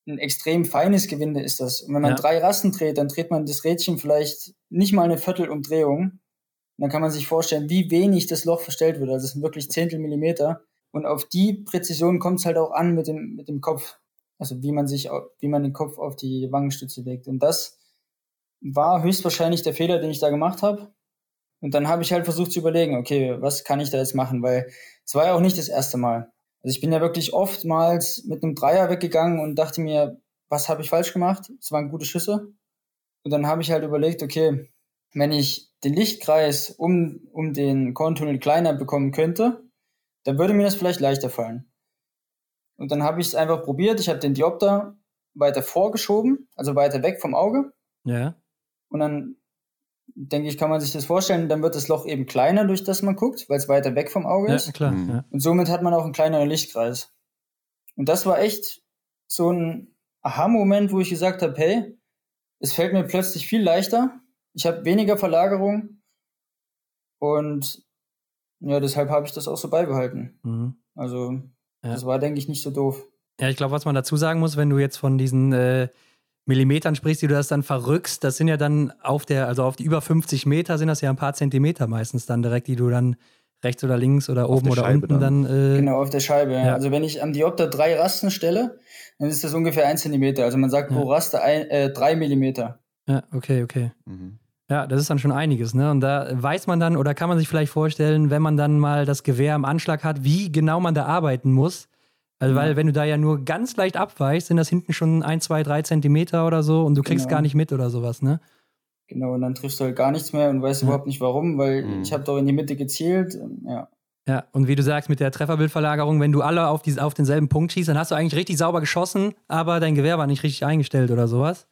ein extrem feines Gewinde ist das. Und wenn man ja. drei Rasten dreht, dann dreht man das Rädchen vielleicht nicht mal eine Viertelumdrehung. Und dann kann man sich vorstellen, wie wenig das Loch verstellt wird. Also es sind wirklich Zehntel Millimeter. Und auf die Präzision kommt es halt auch an mit dem, mit dem Kopf. Also wie man sich, wie man den Kopf auf die Wangenstütze legt. Und das war höchstwahrscheinlich der Fehler, den ich da gemacht habe. Und dann habe ich halt versucht zu überlegen, okay, was kann ich da jetzt machen? Weil es war ja auch nicht das erste Mal. Also ich bin ja wirklich oftmals mit einem Dreier weggegangen und dachte mir, was habe ich falsch gemacht? Es waren gute Schüsse. Und dann habe ich halt überlegt, okay, wenn ich den Lichtkreis um, um den Korntunnel kleiner bekommen könnte, dann würde mir das vielleicht leichter fallen. Und dann habe ich es einfach probiert. Ich habe den Diopter weiter vorgeschoben, also weiter weg vom Auge. Ja. Und dann denke ich, kann man sich das vorstellen, dann wird das Loch eben kleiner, durch das man guckt, weil es weiter weg vom Auge ja, ist. Klar, mhm. ja. Und somit hat man auch einen kleineren Lichtkreis. Und das war echt so ein Aha-Moment, wo ich gesagt habe, hey, es fällt mir plötzlich viel leichter. Ich habe weniger Verlagerung und ja, deshalb habe ich das auch so beibehalten. Mhm. Also, ja. das war, denke ich, nicht so doof. Ja, ich glaube, was man dazu sagen muss, wenn du jetzt von diesen äh, Millimetern sprichst, die du das dann verrückst, das sind ja dann auf der, also auf die über 50 Meter sind das ja ein paar Zentimeter meistens dann direkt, die du dann rechts oder links oder oben oder Scheibe unten dann. dann äh, genau, auf der Scheibe. Ja. Also wenn ich am Diopter drei Rasten stelle, dann ist das ungefähr ein Zentimeter. Also man sagt ja. pro Raster ein, äh, drei Millimeter. Ja, okay, okay. Mhm. Ja, das ist dann schon einiges, ne? Und da weiß man dann oder kann man sich vielleicht vorstellen, wenn man dann mal das Gewehr am Anschlag hat, wie genau man da arbeiten muss. Also, weil, wenn du da ja nur ganz leicht abweichst, sind das hinten schon ein, zwei, drei Zentimeter oder so und du kriegst genau. gar nicht mit oder sowas, ne? Genau, und dann triffst du halt gar nichts mehr und weißt ja. überhaupt nicht warum, weil mhm. ich habe doch in die Mitte gezielt. Ja. Ja, und wie du sagst, mit der Trefferbildverlagerung, wenn du alle auf, die, auf denselben Punkt schießt, dann hast du eigentlich richtig sauber geschossen, aber dein Gewehr war nicht richtig eingestellt oder sowas.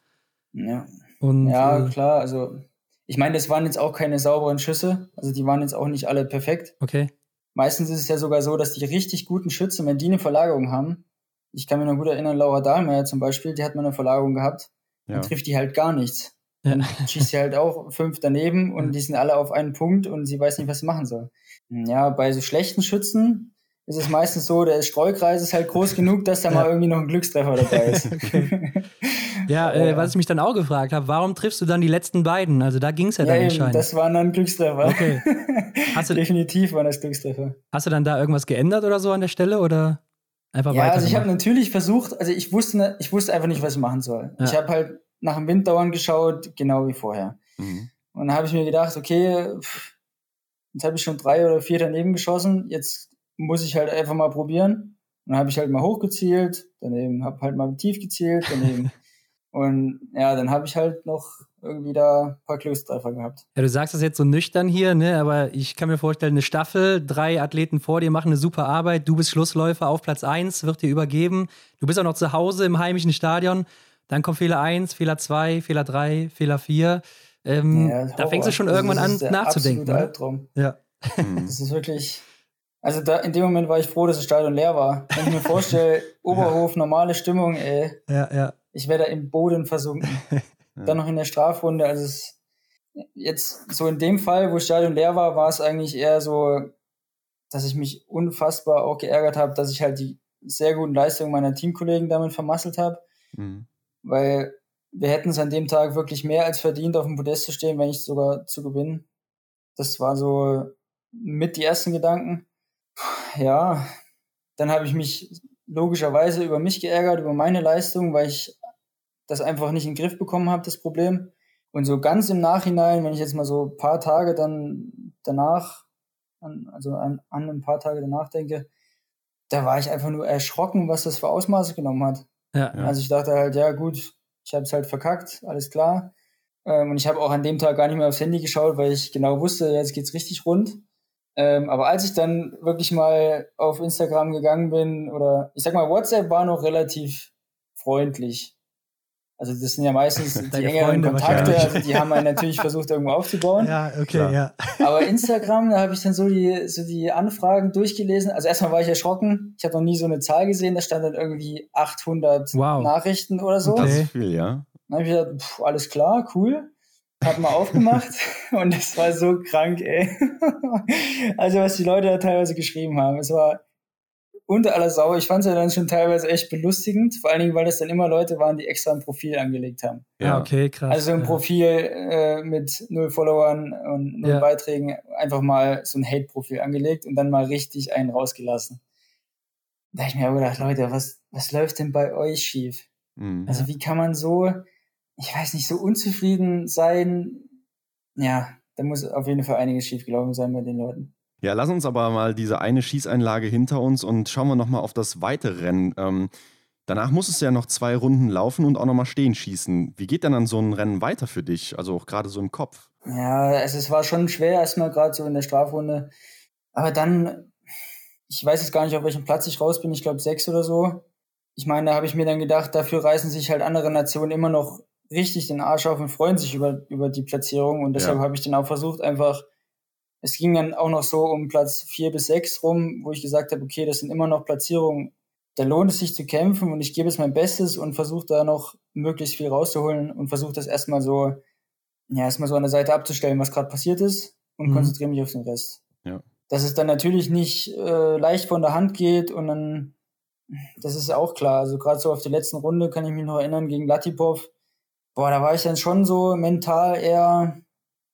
Ja. Und, ja, äh, klar, also ich meine, das waren jetzt auch keine sauberen Schüsse, also die waren jetzt auch nicht alle perfekt. Okay. Meistens ist es ja sogar so, dass die richtig guten Schützen, wenn die eine Verlagerung haben, ich kann mich noch gut erinnern, Laura Dahlmeier zum Beispiel, die hat mal eine Verlagerung gehabt, ja. dann trifft die halt gar nichts. Ja. Dann schießt sie halt auch fünf daneben und die sind alle auf einen Punkt und sie weiß nicht, was sie machen soll. Ja, bei so schlechten Schützen ist es meistens so, der Streukreis ist halt groß genug, dass da mal irgendwie noch ein Glückstreffer dabei ist. ja, äh, was ich mich dann auch gefragt habe, warum triffst du dann die letzten beiden? Also da ging es ja, ja dann anscheinend. Das waren dann Glückstreffer. Okay. Hast du, Definitiv waren das Glückstreffer. Hast du dann da irgendwas geändert oder so an der Stelle oder einfach ja, weiter? Ja, also ich habe natürlich versucht, also ich wusste, ich wusste einfach nicht, was ich machen soll. Ja. Ich habe halt nach dem Winddauern geschaut, genau wie vorher. Mhm. Und dann habe ich mir gedacht, okay, pff, jetzt habe ich schon drei oder vier daneben geschossen, jetzt muss ich halt einfach mal probieren. Und dann habe ich halt mal hochgezielt, daneben habe halt mal tief gezielt, daneben. und ja, dann habe ich halt noch irgendwie da ein paar Glückstreffer gehabt. Ja, du sagst das jetzt so nüchtern hier, ne? aber ich kann mir vorstellen, eine Staffel, drei Athleten vor dir machen eine super Arbeit, du bist Schlussläufer auf Platz 1, wird dir übergeben, du bist auch noch zu Hause im heimischen Stadion, dann kommt Fehler 1, Fehler 2, Fehler 3, Fehler 4. Ähm, ja, da fängst du schon irgendwann an nachzudenken. Das ist Albtraum. Ja. Das ist wirklich, also da, in dem Moment war ich froh, dass das Stadion leer war. Wenn ich mir vorstelle, Oberhof, normale Stimmung, ey. Ja, ja. Ich wäre da im Boden versunken. ja. Dann noch in der Strafrunde. Also es, jetzt so in dem Fall, wo das Stadion leer war, war es eigentlich eher so, dass ich mich unfassbar auch geärgert habe, dass ich halt die sehr guten Leistungen meiner Teamkollegen damit vermasselt habe. Mhm. Weil wir hätten es an dem Tag wirklich mehr als verdient, auf dem Podest zu stehen, wenn nicht sogar zu gewinnen. Das war so mit die ersten Gedanken ja, dann habe ich mich logischerweise über mich geärgert, über meine Leistung, weil ich das einfach nicht in den Griff bekommen habe, das Problem. Und so ganz im Nachhinein, wenn ich jetzt mal so ein paar Tage dann danach, also an, an ein paar Tage danach denke, da war ich einfach nur erschrocken, was das für Ausmaße genommen hat. Ja, ja. Also ich dachte halt, ja gut, ich habe es halt verkackt, alles klar. Ähm, und ich habe auch an dem Tag gar nicht mehr aufs Handy geschaut, weil ich genau wusste, jetzt geht's richtig rund. Ähm, aber als ich dann wirklich mal auf Instagram gegangen bin, oder ich sag mal, WhatsApp war noch relativ freundlich. Also das sind ja meistens die engeren Kontakte, also die haben einen natürlich versucht, irgendwo aufzubauen. Ja, okay, Klar. ja. Aber Instagram, da habe ich dann so die, so die Anfragen durchgelesen. Also erstmal war ich erschrocken. Ich habe noch nie so eine Zahl gesehen. Da stand dann irgendwie 800 wow. Nachrichten oder so. Das ist viel, ja. Dann habe ich gedacht, pff, alles klar, cool hab mal aufgemacht und es war so krank, ey. also was die Leute da teilweise geschrieben haben, es war unter aller Sau. Ich fand es ja dann schon teilweise echt belustigend, vor allen Dingen, weil es dann immer Leute waren, die extra ein Profil angelegt haben. Ja, okay, krass. Also ein ja. Profil äh, mit null Followern und null ja. Beiträgen, einfach mal so ein Hate-Profil angelegt und dann mal richtig einen rausgelassen. Da habe ich mir aber gedacht, Leute, was, was läuft denn bei euch schief? Mhm. Also wie kann man so ich weiß nicht, so unzufrieden sein. Ja, da muss auf jeden Fall einiges schiefgelaufen sein bei den Leuten. Ja, lass uns aber mal diese eine Schießeinlage hinter uns und schauen wir nochmal auf das weitere Rennen. Ähm, Danach musstest du ja noch zwei Runden laufen und auch nochmal stehen schießen. Wie geht denn dann so ein Rennen weiter für dich? Also auch gerade so im Kopf? Ja, also es war schon schwer, erstmal gerade so in der Strafrunde. Aber dann, ich weiß jetzt gar nicht, auf welchem Platz ich raus bin, ich glaube sechs oder so. Ich meine, da habe ich mir dann gedacht, dafür reißen sich halt andere Nationen immer noch richtig den Arsch auf und freuen sich über, über die Platzierung. Und deshalb ja. habe ich dann auch versucht, einfach, es ging dann auch noch so um Platz vier bis sechs rum, wo ich gesagt habe, okay, das sind immer noch Platzierungen, da lohnt es sich zu kämpfen und ich gebe es mein Bestes und versuche da noch möglichst viel rauszuholen und versuche das erstmal so, ja, erstmal so an der Seite abzustellen, was gerade passiert ist und mhm. konzentriere mich auf den Rest. Ja. Dass es dann natürlich nicht äh, leicht von der Hand geht und dann, das ist auch klar. Also gerade so auf die letzten Runde kann ich mich noch erinnern gegen Latipov. Boah, da war ich dann schon so mental eher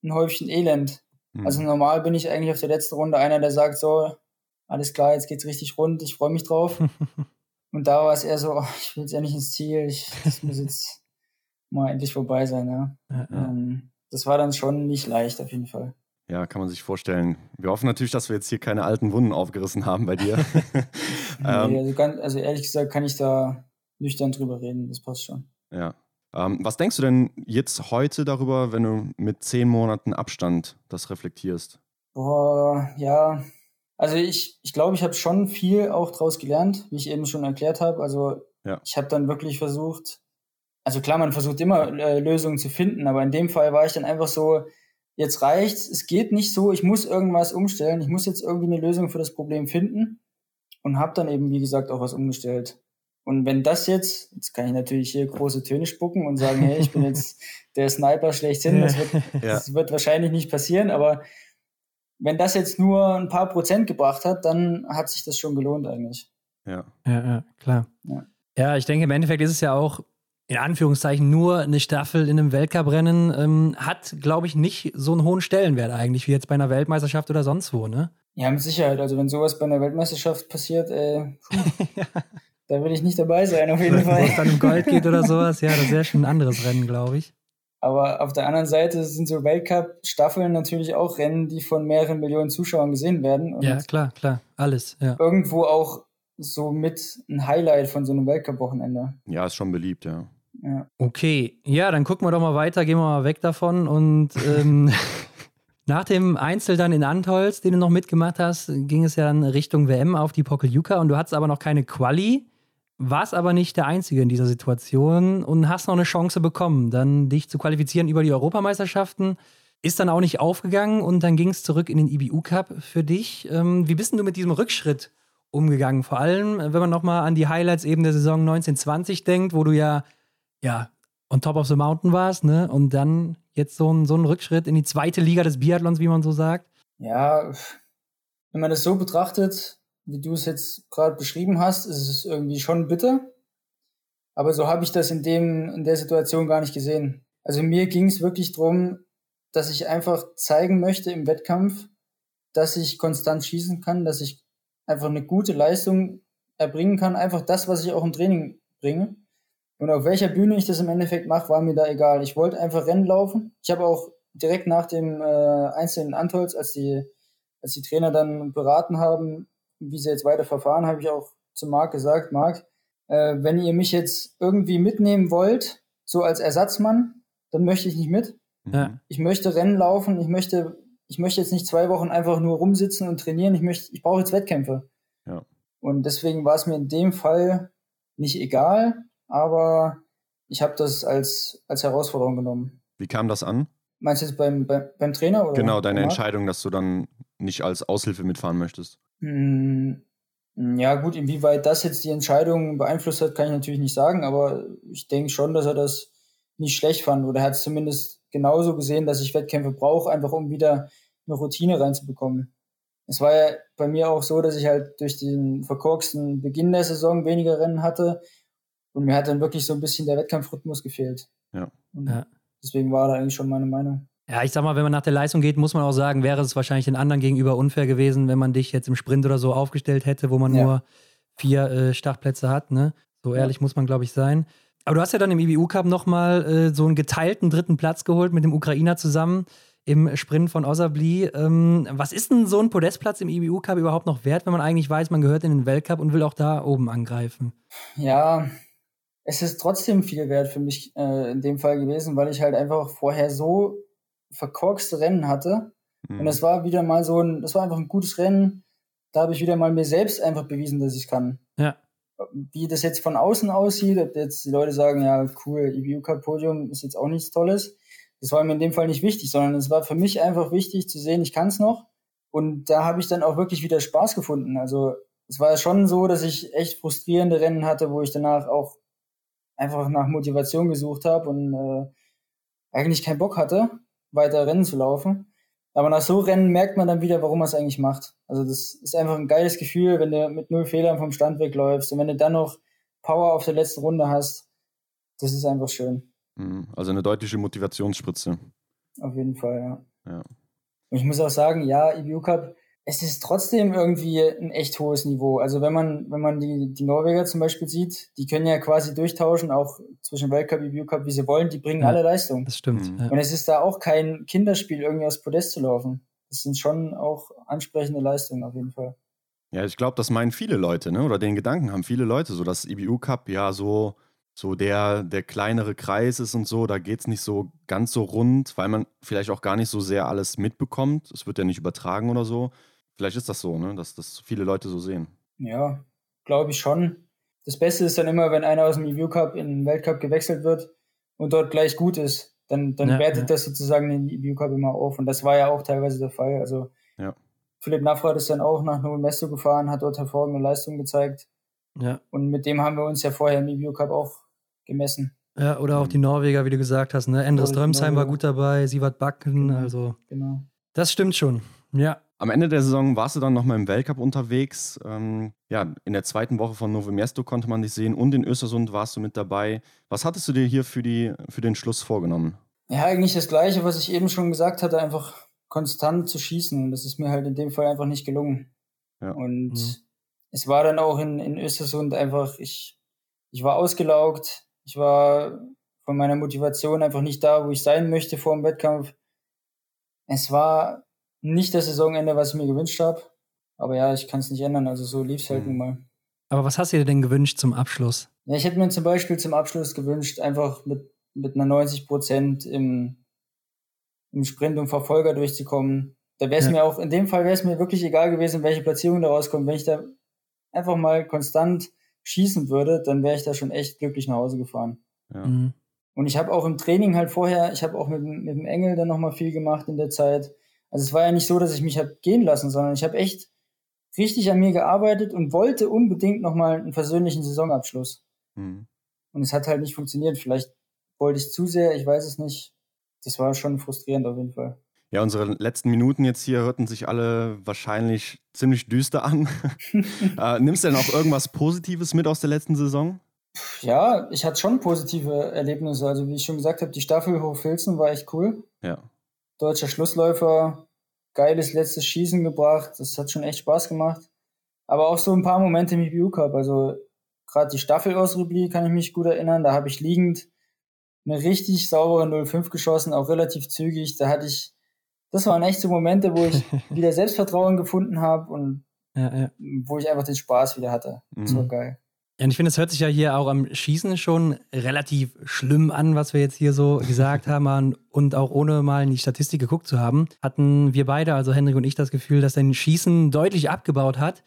ein Häufchen Elend. Mhm. Also normal bin ich eigentlich auf der letzten Runde einer, der sagt so, alles klar, jetzt geht's richtig rund, ich freue mich drauf. und da war es eher so, oh, ich will jetzt endlich ins Ziel, ich, das muss jetzt mal endlich vorbei sein. Ja. ja, ja. Ähm, das war dann schon nicht leicht auf jeden Fall. Ja, kann man sich vorstellen. Wir hoffen natürlich, dass wir jetzt hier keine alten Wunden aufgerissen haben bei dir. nee, ähm, also, ganz, also ehrlich gesagt kann ich da nüchtern drüber reden, das passt schon. Ja. Ähm, was denkst du denn jetzt heute darüber, wenn du mit zehn Monaten Abstand das reflektierst? Boah, ja, also ich, ich glaube, ich habe schon viel auch daraus gelernt, wie ich eben schon erklärt habe. Also ja. ich habe dann wirklich versucht, also klar, man versucht immer äh, Lösungen zu finden, aber in dem Fall war ich dann einfach so, jetzt reicht's, es geht nicht so, ich muss irgendwas umstellen, ich muss jetzt irgendwie eine Lösung für das Problem finden und habe dann eben, wie gesagt, auch was umgestellt. Und wenn das jetzt, jetzt kann ich natürlich hier große Töne spucken und sagen, hey, ich bin jetzt der Sniper schlechthin, das wird, ja. das wird wahrscheinlich nicht passieren, aber wenn das jetzt nur ein paar Prozent gebracht hat, dann hat sich das schon gelohnt eigentlich. Ja, ja, ja klar. Ja. ja, ich denke, im Endeffekt ist es ja auch in Anführungszeichen nur eine Staffel in einem Weltcuprennen, ähm, hat, glaube ich, nicht so einen hohen Stellenwert eigentlich, wie jetzt bei einer Weltmeisterschaft oder sonst wo, ne? Ja, mit Sicherheit. Also wenn sowas bei einer Weltmeisterschaft passiert, äh, ja. Da will ich nicht dabei sein, auf jeden Fall. Wenn es dann um Gold geht oder sowas, ja, das wäre schon ein anderes Rennen, glaube ich. Aber auf der anderen Seite sind so Weltcup-Staffeln natürlich auch Rennen, die von mehreren Millionen Zuschauern gesehen werden. ja, klar, klar, alles. Ja. Irgendwo auch so mit ein Highlight von so einem Weltcup-Wochenende. Ja, ist schon beliebt, ja. ja. Okay, ja, dann gucken wir doch mal weiter, gehen wir mal weg davon und ähm, nach dem Einzel dann in Antholz, den du noch mitgemacht hast, ging es ja dann Richtung WM auf die Pokeljuka und du hattest aber noch keine Quali warst aber nicht der Einzige in dieser Situation und hast noch eine Chance bekommen, dann dich zu qualifizieren über die Europameisterschaften. Ist dann auch nicht aufgegangen und dann ging es zurück in den IBU Cup für dich. Ähm, wie bist denn du mit diesem Rückschritt umgegangen? Vor allem, wenn man nochmal an die Highlights eben der Saison 1920 denkt, wo du ja, ja on top of the mountain warst, ne? Und dann jetzt so ein, so ein Rückschritt in die zweite Liga des Biathlons, wie man so sagt. Ja, wenn man das so betrachtet, wie du es jetzt gerade beschrieben hast, ist es irgendwie schon bitter. Aber so habe ich das in dem, in der Situation gar nicht gesehen. Also mir ging es wirklich darum, dass ich einfach zeigen möchte im Wettkampf, dass ich konstant schießen kann, dass ich einfach eine gute Leistung erbringen kann, einfach das, was ich auch im Training bringe. Und auf welcher Bühne ich das im Endeffekt mache, war mir da egal. Ich wollte einfach Rennen laufen. Ich habe auch direkt nach dem äh, einzelnen Antolz, als die, als die Trainer dann beraten haben, wie sie jetzt weiter verfahren, habe ich auch zu Marc gesagt, Marc, äh, wenn ihr mich jetzt irgendwie mitnehmen wollt, so als Ersatzmann, dann möchte ich nicht mit. Ja. Ich möchte Rennen laufen, ich möchte, ich möchte jetzt nicht zwei Wochen einfach nur rumsitzen und trainieren, ich möchte, ich brauche jetzt Wettkämpfe. Ja. Und deswegen war es mir in dem Fall nicht egal, aber ich habe das als, als Herausforderung genommen. Wie kam das an? Meinst du jetzt beim, beim, beim Trainer? Oder genau, deine Entscheidung, dass du dann nicht als Aushilfe mitfahren möchtest. Hm, ja, gut, inwieweit das jetzt die Entscheidung beeinflusst hat, kann ich natürlich nicht sagen, aber ich denke schon, dass er das nicht schlecht fand oder er hat es zumindest genauso gesehen, dass ich Wettkämpfe brauche, einfach um wieder eine Routine reinzubekommen. Es war ja bei mir auch so, dass ich halt durch den verkorksten Beginn der Saison weniger Rennen hatte und mir hat dann wirklich so ein bisschen der Wettkampfrhythmus gefehlt. Ja. ja. Deswegen war da eigentlich schon meine Meinung. Ja, ich sag mal, wenn man nach der Leistung geht, muss man auch sagen, wäre es wahrscheinlich den anderen gegenüber unfair gewesen, wenn man dich jetzt im Sprint oder so aufgestellt hätte, wo man ja. nur vier äh, Startplätze hat. Ne? So ehrlich ja. muss man, glaube ich, sein. Aber du hast ja dann im IBU Cup nochmal äh, so einen geteilten dritten Platz geholt mit dem Ukrainer zusammen im Sprint von Osabli. Ähm, was ist denn so ein Podestplatz im IBU Cup überhaupt noch wert, wenn man eigentlich weiß, man gehört in den Weltcup und will auch da oben angreifen? Ja, es ist trotzdem viel wert für mich äh, in dem Fall gewesen, weil ich halt einfach vorher so verkorkste Rennen hatte. Mhm. Und es war wieder mal so ein, das war einfach ein gutes Rennen. Da habe ich wieder mal mir selbst einfach bewiesen, dass ich kann. Ja. Wie das jetzt von außen aussieht, ob jetzt die Leute sagen, ja, cool, EBU Cup Podium ist jetzt auch nichts Tolles. Das war mir in dem Fall nicht wichtig, sondern es war für mich einfach wichtig zu sehen, ich kann es noch. Und da habe ich dann auch wirklich wieder Spaß gefunden. Also es war schon so, dass ich echt frustrierende Rennen hatte, wo ich danach auch einfach nach Motivation gesucht habe und äh, eigentlich keinen Bock hatte, weiter Rennen zu laufen. Aber nach so Rennen merkt man dann wieder, warum man es eigentlich macht. Also das ist einfach ein geiles Gefühl, wenn du mit null Fehlern vom Stand wegläufst und wenn du dann noch Power auf der letzten Runde hast. Das ist einfach schön. Mhm. Also eine deutliche Motivationsspritze. Auf jeden Fall, ja. ja. Und ich muss auch sagen, ja, EBU Cup es ist trotzdem irgendwie ein echt hohes Niveau. Also wenn man, wenn man die, die Norweger zum Beispiel sieht, die können ja quasi durchtauschen, auch zwischen Weltcup, EBU Cup, wie sie wollen, die bringen ja, alle Leistung. Das stimmt. Mhm. Und es ist da auch kein Kinderspiel, irgendwie aus Podest zu laufen. Das sind schon auch ansprechende Leistungen auf jeden Fall. Ja, ich glaube, das meinen viele Leute, ne? Oder den Gedanken haben viele Leute, so dass EBU Cup ja so, so der, der kleinere Kreis ist und so, da geht es nicht so ganz so rund, weil man vielleicht auch gar nicht so sehr alles mitbekommt. Es wird ja nicht übertragen oder so. Vielleicht ist das so, ne? dass das viele Leute so sehen. Ja, glaube ich schon. Das Beste ist dann immer, wenn einer aus dem Review Cup in den Weltcup gewechselt wird und dort gleich gut ist. Dann, dann ja, wertet ja. das sozusagen den Review Cup immer auf. Und das war ja auch teilweise der Fall. Also ja. Philipp Nafrat ist dann auch nach Novo Mesto gefahren, hat dort hervorragende Leistungen gezeigt. Ja. Und mit dem haben wir uns ja vorher im Review Cup auch gemessen. Ja, oder auch die Norweger, wie du gesagt hast. Ne? Endres Drömsheim war gut dabei, Sievert Backen. Genau. Also, genau. Das stimmt schon. Ja. Am Ende der Saison warst du dann nochmal im Weltcup unterwegs. Ähm, ja, in der zweiten Woche von Novo Mesto konnte man dich sehen und in Östersund warst du mit dabei. Was hattest du dir hier für, die, für den Schluss vorgenommen? Ja, eigentlich das Gleiche, was ich eben schon gesagt hatte, einfach konstant zu schießen. Und das ist mir halt in dem Fall einfach nicht gelungen. Ja. Und mhm. es war dann auch in, in Östersund einfach, ich, ich war ausgelaugt. Ich war von meiner Motivation einfach nicht da, wo ich sein möchte vor dem Wettkampf. Es war nicht das Saisonende, was ich mir gewünscht habe. Aber ja, ich kann es nicht ändern. Also so lief es halt mhm. nun mal. Aber was hast du dir denn gewünscht zum Abschluss? Ja, ich hätte mir zum Beispiel zum Abschluss gewünscht, einfach mit, mit einer 90 Prozent im, im Sprint und Verfolger durchzukommen. Da wäre es ja. mir auch, in dem Fall wäre es mir wirklich egal gewesen, welche Platzierung da rauskommt. Wenn ich da einfach mal konstant schießen würde, dann wäre ich da schon echt glücklich nach Hause gefahren. Ja. Mhm. Und ich habe auch im Training halt vorher, ich habe auch mit, mit dem Engel dann nochmal viel gemacht in der Zeit. Also es war ja nicht so, dass ich mich habe gehen lassen, sondern ich habe echt richtig an mir gearbeitet und wollte unbedingt nochmal einen persönlichen Saisonabschluss. Mhm. Und es hat halt nicht funktioniert. Vielleicht wollte ich zu sehr, ich weiß es nicht. Das war schon frustrierend auf jeden Fall. Ja, unsere letzten Minuten jetzt hier hörten sich alle wahrscheinlich ziemlich düster an. äh, nimmst du denn auch irgendwas Positives mit aus der letzten Saison? Ja, ich hatte schon positive Erlebnisse. Also wie ich schon gesagt habe, die Staffel Hochfilzen war echt cool. Ja deutscher Schlussläufer, geiles letztes Schießen gebracht. Das hat schon echt Spaß gemacht. Aber auch so ein paar Momente im IBU Cup. Also gerade die Staffel aus Rubli kann ich mich gut erinnern. Da habe ich liegend eine richtig saubere 05 geschossen, auch relativ zügig. Da hatte ich, das waren echt so Momente, wo ich wieder Selbstvertrauen gefunden habe und ja, ja. wo ich einfach den Spaß wieder hatte. Das war mhm. geil. Ja, und ich finde, es hört sich ja hier auch am Schießen schon relativ schlimm an, was wir jetzt hier so gesagt haben. Und auch ohne mal in die Statistik geguckt zu haben, hatten wir beide, also Hendrik und ich, das Gefühl, dass dein Schießen deutlich abgebaut hat.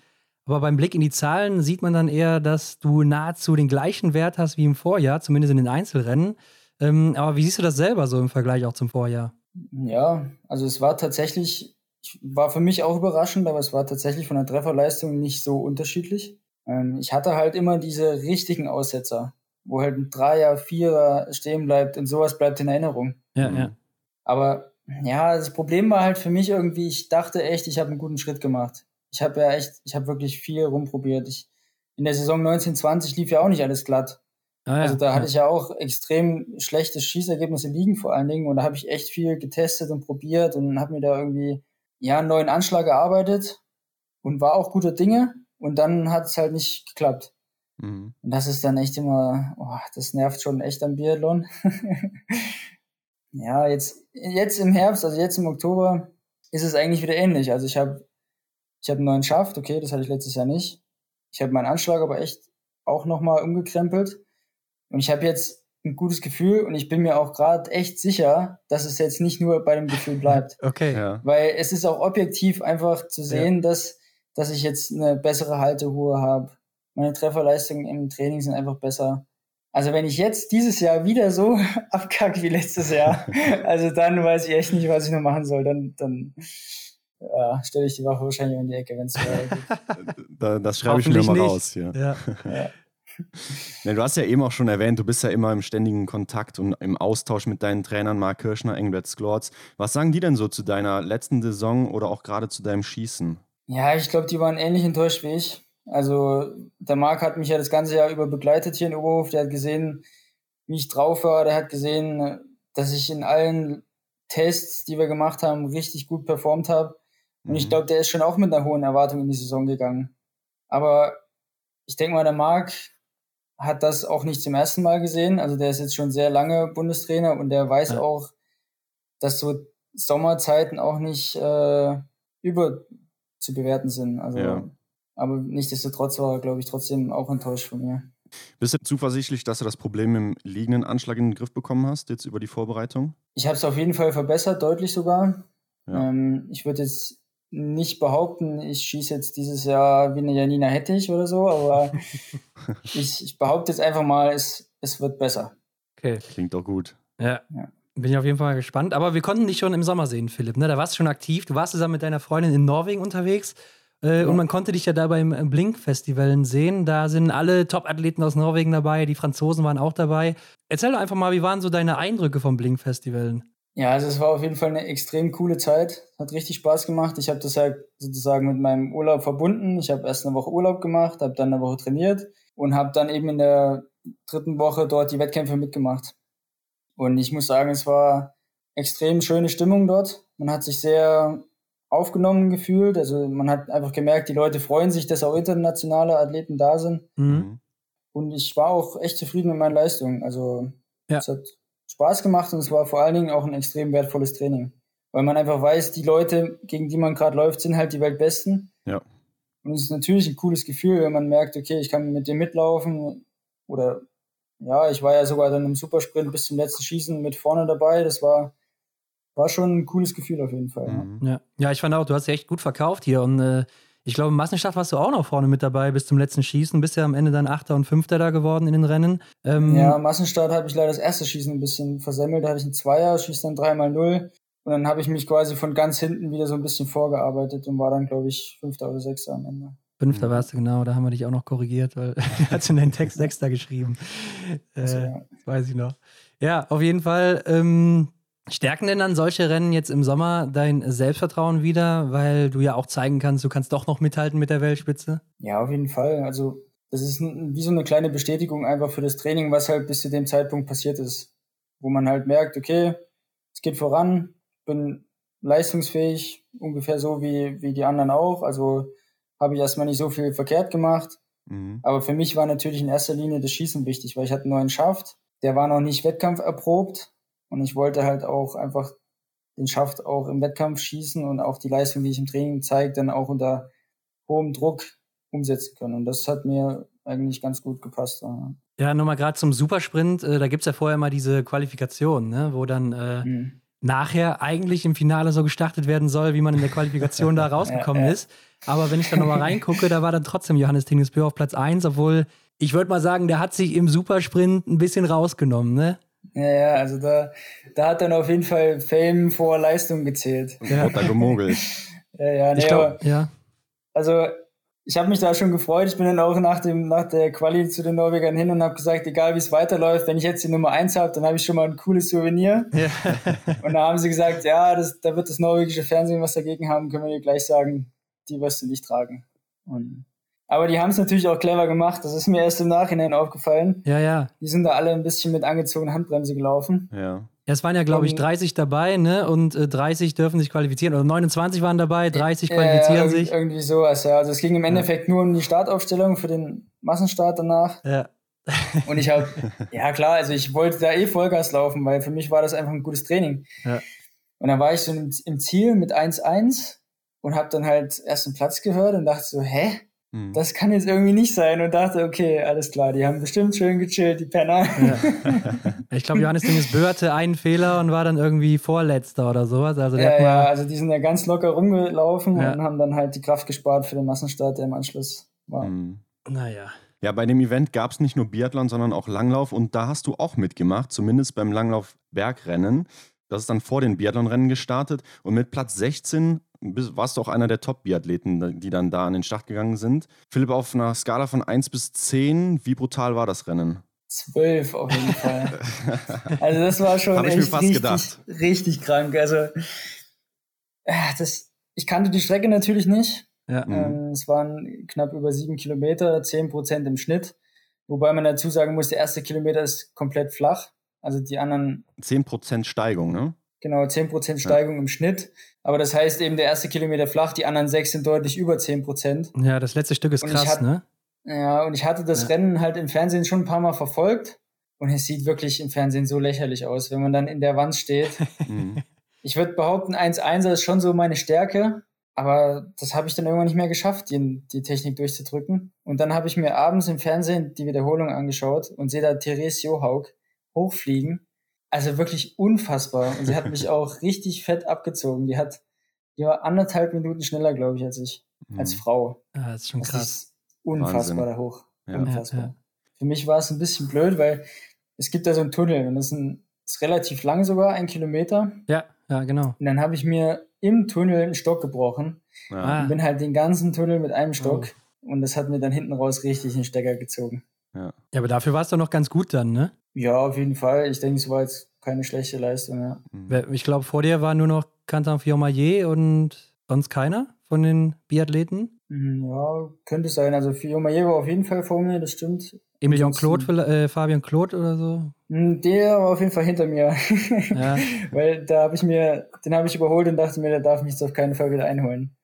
Aber beim Blick in die Zahlen sieht man dann eher, dass du nahezu den gleichen Wert hast wie im Vorjahr, zumindest in den Einzelrennen. Ähm, aber wie siehst du das selber so im Vergleich auch zum Vorjahr? Ja, also es war tatsächlich, war für mich auch überraschend, aber es war tatsächlich von der Trefferleistung nicht so unterschiedlich. Ähm, ich hatte halt immer diese richtigen Aussetzer, wo halt ein Dreier, Vierer stehen bleibt und sowas bleibt in Erinnerung. Ja, ja. Aber ja, das Problem war halt für mich irgendwie, ich dachte echt, ich habe einen guten Schritt gemacht. Ich habe ja echt, ich habe wirklich viel rumprobiert. Ich, in der Saison 1920 lief ja auch nicht alles glatt. Ah, ja, also da ja. hatte ich ja auch extrem schlechte Schießergebnisse liegen vor allen Dingen und da habe ich echt viel getestet und probiert und habe mir da irgendwie ja einen neuen Anschlag gearbeitet und war auch guter Dinge, und dann hat es halt nicht geklappt. Mhm. Und das ist dann echt immer, oh, das nervt schon echt am Biathlon. Ja, jetzt, jetzt im Herbst, also jetzt im Oktober, ist es eigentlich wieder ähnlich. Also ich habe ich hab einen neuen Schaft, okay, das hatte ich letztes Jahr nicht. Ich habe meinen Anschlag aber echt auch nochmal umgekrempelt. Und ich habe jetzt ein gutes Gefühl und ich bin mir auch gerade echt sicher, dass es jetzt nicht nur bei dem Gefühl bleibt. Okay. Ja. Weil es ist auch objektiv einfach zu sehen, ja. dass, dass ich jetzt eine bessere Halteruhe habe. Meine Trefferleistungen im Training sind einfach besser. Also wenn ich jetzt dieses Jahr wieder so abkacke wie letztes Jahr, also dann weiß ich echt nicht, was ich noch machen soll. Dann, dann ja, stelle ich die Waffe wahrscheinlich in die Ecke, wenn es da, Das schreibe ich mir mal raus hier. Ja. ja. Ja, du hast ja eben auch schon erwähnt, du bist ja immer im ständigen Kontakt und im Austausch mit deinen Trainern, Mark Kirschner, Engbert Sklorz. Was sagen die denn so zu deiner letzten Saison oder auch gerade zu deinem Schießen? Ja, ich glaube, die waren ähnlich enttäuscht wie ich. Also der Marc hat mich ja das ganze Jahr über begleitet hier in Oberhof. Der hat gesehen, wie ich drauf war. Der hat gesehen, dass ich in allen Tests, die wir gemacht haben, richtig gut performt habe. Und mhm. ich glaube, der ist schon auch mit einer hohen Erwartung in die Saison gegangen. Aber ich denke mal, der Marc hat das auch nicht zum ersten Mal gesehen. Also der ist jetzt schon sehr lange Bundestrainer und der weiß ja. auch, dass so Sommerzeiten auch nicht äh, über zu bewerten sind. Also ja. Aber nichtsdestotrotz war er, glaube ich, trotzdem auch enttäuscht von mir. Bist du zuversichtlich, dass du das Problem im liegenden Anschlag in den Griff bekommen hast, jetzt über die Vorbereitung? Ich habe es auf jeden Fall verbessert, deutlich sogar. Ja. Ähm, ich würde jetzt nicht behaupten, ich schieße jetzt dieses Jahr wie eine Janina Hettich oder so, aber ich, ich, behaupte jetzt einfach mal, es, es wird besser. Okay. Klingt doch gut. Ja. ja. Bin ich auf jeden Fall gespannt. Aber wir konnten dich schon im Sommer sehen, Philipp. Ne? Da warst du schon aktiv. Du warst zusammen mit deiner Freundin in Norwegen unterwegs. Äh, ja. Und man konnte dich ja da beim Blink-Festivalen sehen. Da sind alle Top-Athleten aus Norwegen dabei, die Franzosen waren auch dabei. Erzähl doch einfach mal, wie waren so deine Eindrücke vom Blink-Festivalen? Ja, also es war auf jeden Fall eine extrem coole Zeit. Hat richtig Spaß gemacht. Ich habe das ja sozusagen mit meinem Urlaub verbunden. Ich habe erst eine Woche Urlaub gemacht, habe dann eine Woche trainiert und habe dann eben in der dritten Woche dort die Wettkämpfe mitgemacht. Und ich muss sagen, es war extrem schöne Stimmung dort. Man hat sich sehr aufgenommen gefühlt. Also man hat einfach gemerkt, die Leute freuen sich, dass auch internationale Athleten da sind. Mhm. Und ich war auch echt zufrieden mit meinen Leistungen. Also ja. es hat Spaß gemacht und es war vor allen Dingen auch ein extrem wertvolles Training. Weil man einfach weiß, die Leute, gegen die man gerade läuft, sind halt die Weltbesten. Ja. Und es ist natürlich ein cooles Gefühl, wenn man merkt, okay, ich kann mit dem mitlaufen. Oder ja, ich war ja sogar dann im Supersprint bis zum letzten Schießen mit vorne dabei. Das war war schon ein cooles Gefühl auf jeden Fall. Mhm. Ja. ja, ich fand auch, du hast ja echt gut verkauft hier und äh, ich glaube, im Massenstart warst du auch noch vorne mit dabei bis zum letzten Schießen. Bist ja am Ende dann Achter und Fünfter da geworden in den Rennen. Ähm, ja, Massenstart habe ich leider das erste Schießen ein bisschen versemmelt. Da hatte ich einen Zweier, schieß dann dreimal null. Und dann habe ich mich quasi von ganz hinten wieder so ein bisschen vorgearbeitet und war dann, glaube ich, Fünfter oder Sechster am Ende. Fünfter warst du, genau. Da haben wir dich auch noch korrigiert, weil du hast in deinen Text Sechster geschrieben. Äh, also, ja. Das weiß ich noch. Ja, auf jeden Fall. Ähm, Stärken denn dann solche Rennen jetzt im Sommer dein Selbstvertrauen wieder, weil du ja auch zeigen kannst, du kannst doch noch mithalten mit der Weltspitze? Ja, auf jeden Fall. Also das ist wie so eine kleine Bestätigung einfach für das Training, was halt bis zu dem Zeitpunkt passiert ist, wo man halt merkt, okay, es geht voran, bin leistungsfähig, ungefähr so wie, wie die anderen auch. Also habe ich erstmal nicht so viel verkehrt gemacht. Mhm. Aber für mich war natürlich in erster Linie das Schießen wichtig, weil ich hatte einen neuen Schaft, der war noch nicht Wettkampf erprobt und ich wollte halt auch einfach den Schaft auch im Wettkampf schießen und auch die Leistung, die ich im Training zeige, dann auch unter hohem Druck umsetzen können. Und das hat mir eigentlich ganz gut gepasst. Ja, nochmal gerade zum Supersprint, äh, da gibt es ja vorher mal diese Qualifikation, ne, wo dann äh, mhm. Nachher eigentlich im Finale so gestartet werden soll, wie man in der Qualifikation da rausgekommen ist. Aber wenn ich da nochmal reingucke, da war dann trotzdem Johannes Tingesbö auf Platz 1, obwohl ich würde mal sagen, der hat sich im Supersprint ein bisschen rausgenommen, ne? Ja, ja, also da, da hat dann auf jeden Fall Fame vor Leistung gezählt. Und ja. da gemogelt. ja, ja, nee, ich glaub, aber, ja. Also ich habe mich da schon gefreut. Ich bin dann auch nach, dem, nach der Quali zu den Norwegern hin und habe gesagt, egal wie es weiterläuft, wenn ich jetzt die Nummer 1 habe, dann habe ich schon mal ein cooles Souvenir. Ja. und da haben sie gesagt, ja, das, da wird das norwegische Fernsehen was dagegen haben, können wir dir gleich sagen, die wirst du nicht tragen. Und aber die haben es natürlich auch clever gemacht. Das ist mir erst im Nachhinein aufgefallen. Ja, ja. Die sind da alle ein bisschen mit angezogener Handbremse gelaufen. Ja. Ja, es waren ja, glaube ich, 30 dabei, ne? Und äh, 30 dürfen sich qualifizieren. Oder 29 waren dabei, 30 qualifizieren ja, sich. Irgendwie sowas, ja. Also es ging im Endeffekt nur um die Startaufstellung für den Massenstart danach. Ja. Und ich habe, ja klar, also ich wollte da eh Vollgas laufen, weil für mich war das einfach ein gutes Training. Ja. Und dann war ich so im, im Ziel mit 1-1 und habe dann halt erst einen Platz gehört und dachte so, hä? Mhm. Das kann jetzt irgendwie nicht sein und dachte, okay, alles klar, die haben bestimmt schön gechillt, die Penner. Ja. ich glaube, Johannes Dinges Bö hatte einen Fehler und war dann irgendwie Vorletzter oder sowas. Also ja, ja, also die sind ja ganz locker rumgelaufen ja. und haben dann halt die Kraft gespart für den Massenstart, der im Anschluss war. Mhm. Naja. Ja, bei dem Event gab es nicht nur Biathlon, sondern auch Langlauf und da hast du auch mitgemacht, zumindest beim Langlauf-Bergrennen. Das ist dann vor den Biathlonrennen gestartet und mit Platz 16 warst du auch einer der Top-Biathleten, die dann da an den Start gegangen sind. Philipp, auf einer Skala von 1 bis 10, wie brutal war das Rennen? 12 auf jeden Fall. also das war schon echt richtig, gedacht. richtig krank. Also äh, das, ich kannte die Strecke natürlich nicht. Ja. Ähm, es waren knapp über sieben Kilometer, 10 Prozent im Schnitt. Wobei man dazu sagen muss, der erste Kilometer ist komplett flach. Also die anderen. 10 Prozent Steigung, ne? Genau, 10 Prozent Steigung ja. im Schnitt. Aber das heißt eben, der erste Kilometer flach, die anderen sechs sind deutlich über 10 Prozent. Ja, das letzte Stück ist krass, hatte, ne? Ja, und ich hatte das ja. Rennen halt im Fernsehen schon ein paar Mal verfolgt. Und es sieht wirklich im Fernsehen so lächerlich aus, wenn man dann in der Wand steht. Mhm. ich würde behaupten, 1-1er ist schon so meine Stärke. Aber das habe ich dann irgendwann nicht mehr geschafft, die, die Technik durchzudrücken. Und dann habe ich mir abends im Fernsehen die Wiederholung angeschaut und sehe da Therese Johaug hochfliegen. Also wirklich unfassbar. Und sie hat mich auch richtig fett abgezogen. Die hat, die war anderthalb Minuten schneller, glaube ich, als ich, mhm. als Frau. Ja, das ist schon das krass. Ist unfassbar Wahnsinn. da hoch. Ja. Unfassbar. Ja, ja. Für mich war es ein bisschen blöd, weil es gibt da so einen Tunnel und das ist, ein, ist relativ lang sogar, ein Kilometer. Ja, ja, genau. Und dann habe ich mir im Tunnel einen Stock gebrochen. Ja. Und bin halt den ganzen Tunnel mit einem Stock. Oh. Und das hat mir dann hinten raus richtig den Stecker gezogen. Ja, ja aber dafür war es doch noch ganz gut dann, ne? Ja, auf jeden Fall. Ich denke, es war jetzt keine schlechte Leistung, ja. Mhm. Ich glaube, vor dir war nur noch Quentin Fiormaillet und sonst keiner von den Biathleten? Mhm, ja, könnte sein. Also Fiormaillet war auf jeden Fall vor mir, das stimmt. Emilion Claude, äh, Fabian Claude oder so? Hm, der war auf jeden Fall hinter mir. Ja. Weil da habe ich mir, den habe ich überholt und dachte mir, der darf mich jetzt auf keinen Fall wieder einholen.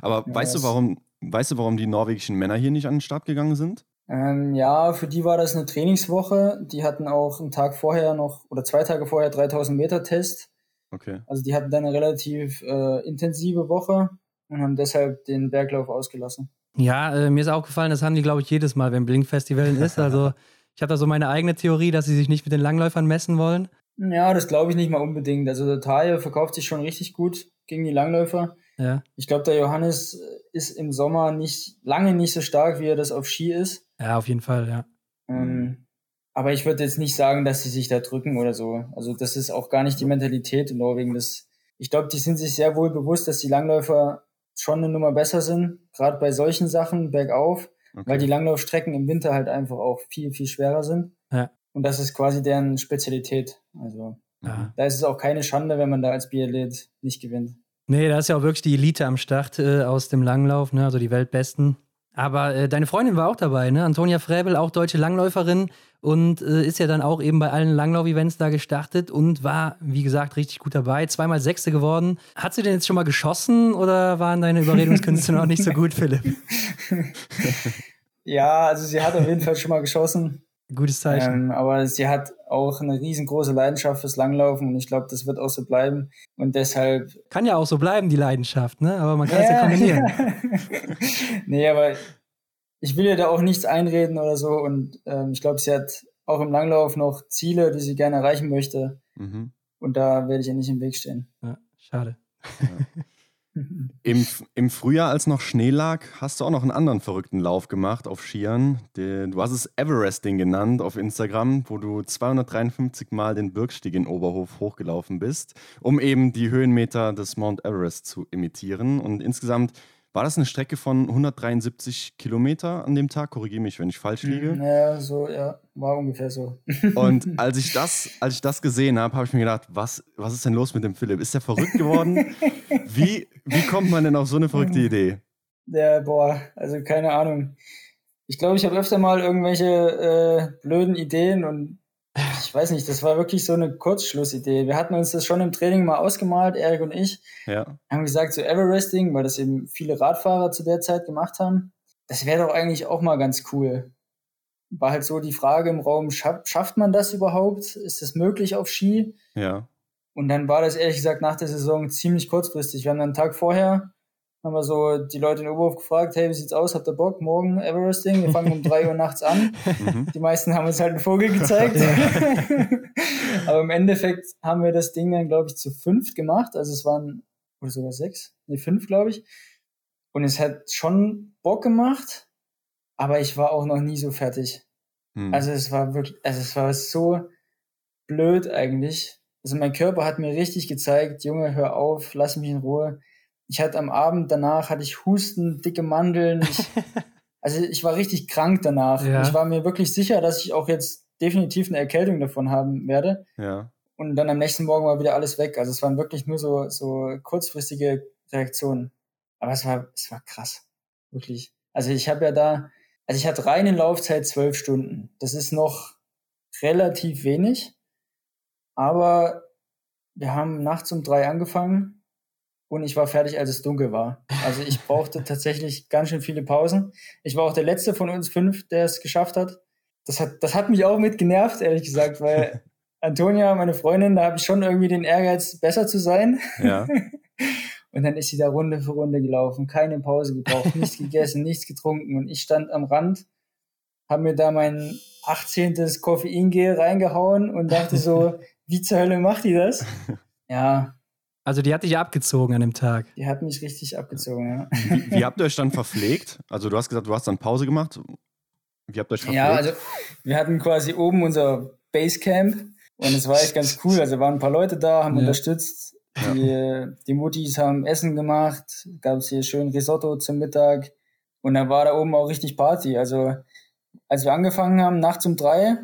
Aber ja, weißt du, warum, weißt du, warum die norwegischen Männer hier nicht an den Start gegangen sind? Ähm, ja, für die war das eine Trainingswoche. Die hatten auch einen Tag vorher noch oder zwei Tage vorher 3000 Meter Test. Okay. Also die hatten dann eine relativ äh, intensive Woche und haben deshalb den Berglauf ausgelassen. Ja, äh, mir ist aufgefallen, das haben die, glaube ich, jedes Mal, wenn Blink-Festival ist. Also ich habe da so meine eigene Theorie, dass sie sich nicht mit den Langläufern messen wollen. Ja, das glaube ich nicht mal unbedingt. Also der Taille verkauft sich schon richtig gut gegen die Langläufer. Ja. Ich glaube, der Johannes ist im Sommer nicht lange nicht so stark, wie er das auf Ski ist. Ja, auf jeden Fall, ja. Ähm, aber ich würde jetzt nicht sagen, dass sie sich da drücken oder so. Also das ist auch gar nicht die Mentalität in Norwegen. Das, ich glaube, die sind sich sehr wohl bewusst, dass die Langläufer schon eine Nummer besser sind, gerade bei solchen Sachen bergauf, okay. weil die Langlaufstrecken im Winter halt einfach auch viel, viel schwerer sind. Ja. Und das ist quasi deren Spezialität. Also ja. da ist es auch keine Schande, wenn man da als Biathlet nicht gewinnt. Nee, da ist ja auch wirklich die Elite am Start äh, aus dem Langlauf, ne? also die Weltbesten. Aber äh, deine Freundin war auch dabei, ne? Antonia Fräbel, auch deutsche Langläuferin und äh, ist ja dann auch eben bei allen Langlauf-Events da gestartet und war, wie gesagt, richtig gut dabei. Zweimal Sechste geworden. Hat sie denn jetzt schon mal geschossen oder waren deine Überredungskünste noch nicht so gut, Philipp? ja, also sie hat auf jeden Fall schon mal geschossen. Gutes Zeichen. Ähm, aber sie hat auch eine riesengroße Leidenschaft fürs Langlaufen und ich glaube, das wird auch so bleiben. Und deshalb. Kann ja auch so bleiben, die Leidenschaft, ne? Aber man kann ja. es ja kombinieren. nee, aber ich will ihr da auch nichts einreden oder so. Und ähm, ich glaube, sie hat auch im Langlauf noch Ziele, die sie gerne erreichen möchte. Mhm. Und da werde ich ihr nicht im Weg stehen. Ja, schade. Ja. Im, Im Frühjahr, als noch Schnee lag, hast du auch noch einen anderen verrückten Lauf gemacht auf Skiern. du hast es Everesting genannt auf Instagram, wo du 253 Mal den Birkstieg in Oberhof hochgelaufen bist, um eben die Höhenmeter des Mount Everest zu imitieren. Und insgesamt war das eine Strecke von 173 Kilometer an dem Tag? Korrigiere mich, wenn ich falsch liege. Mhm, ja, so, ja, war ungefähr so. Und als ich das, als ich das gesehen habe, habe ich mir gedacht, was, was ist denn los mit dem Philipp? Ist der verrückt geworden? wie, wie kommt man denn auf so eine verrückte mhm. Idee? Ja, boah, also keine Ahnung. Ich glaube, ich habe öfter mal irgendwelche äh, blöden Ideen und ich weiß nicht, das war wirklich so eine Kurzschlussidee. Wir hatten uns das schon im Training mal ausgemalt, Erik und ich. Ja. Haben gesagt, so Everesting, weil das eben viele Radfahrer zu der Zeit gemacht haben. Das wäre doch eigentlich auch mal ganz cool. war halt so die Frage im Raum, schaff, schafft man das überhaupt? Ist das möglich auf Ski? Ja. Und dann war das ehrlich gesagt nach der Saison ziemlich kurzfristig. Wir haben dann einen Tag vorher, haben wir so die Leute in Oberhof gefragt, hey, wie sieht's aus? Habt ihr Bock? Morgen Everesting? Wir fangen um drei Uhr nachts an. Mhm. Die meisten haben uns halt einen Vogel gezeigt. Aber im Endeffekt haben wir das Ding dann, glaube ich, zu fünft gemacht. Also es waren, oder sogar sechs? Nee, fünf, glaube ich. Und es hat schon Bock gemacht, aber ich war auch noch nie so fertig. Hm. Also es war wirklich, also es war so blöd eigentlich. Also mein Körper hat mir richtig gezeigt, Junge, hör auf, lass mich in Ruhe. Ich hatte am Abend danach, hatte ich Husten, dicke Mandeln. Ich, also ich war richtig krank danach. Ja. Ich war mir wirklich sicher, dass ich auch jetzt definitiv eine Erkältung davon haben werde. Ja. Und dann am nächsten Morgen war wieder alles weg. Also es waren wirklich nur so, so kurzfristige Reaktionen. Aber es war, es war krass. Wirklich. Also ich habe ja da, also ich hatte rein in Laufzeit zwölf Stunden. Das ist noch relativ wenig. Aber wir haben nachts um drei angefangen und ich war fertig, als es dunkel war. Also ich brauchte tatsächlich ganz schön viele Pausen. Ich war auch der letzte von uns fünf, der es geschafft hat. Das hat, das hat mich auch mit genervt, ehrlich gesagt, weil Antonia, meine Freundin, da habe ich schon irgendwie den Ehrgeiz, besser zu sein. Ja. Und dann ist sie da Runde für Runde gelaufen, keine Pause gebraucht, nichts gegessen, nichts getrunken. Und ich stand am Rand, habe mir da mein 18. Koffeingel reingehauen und dachte so, wie zur Hölle macht die das? Ja. Also die hat dich abgezogen an dem Tag. Die hat mich richtig abgezogen, ja. Wie, wie habt ihr euch dann verpflegt? Also du hast gesagt, du hast dann Pause gemacht. Wie habt ihr euch verpflegt? Ja, also wir hatten quasi oben unser Basecamp und es war echt ganz cool. Also waren ein paar Leute da, haben ja. unterstützt. Die, die Muttis haben Essen gemacht, gab es hier schön Risotto zum Mittag und dann war da oben auch richtig Party. Also als wir angefangen haben, nachts um drei,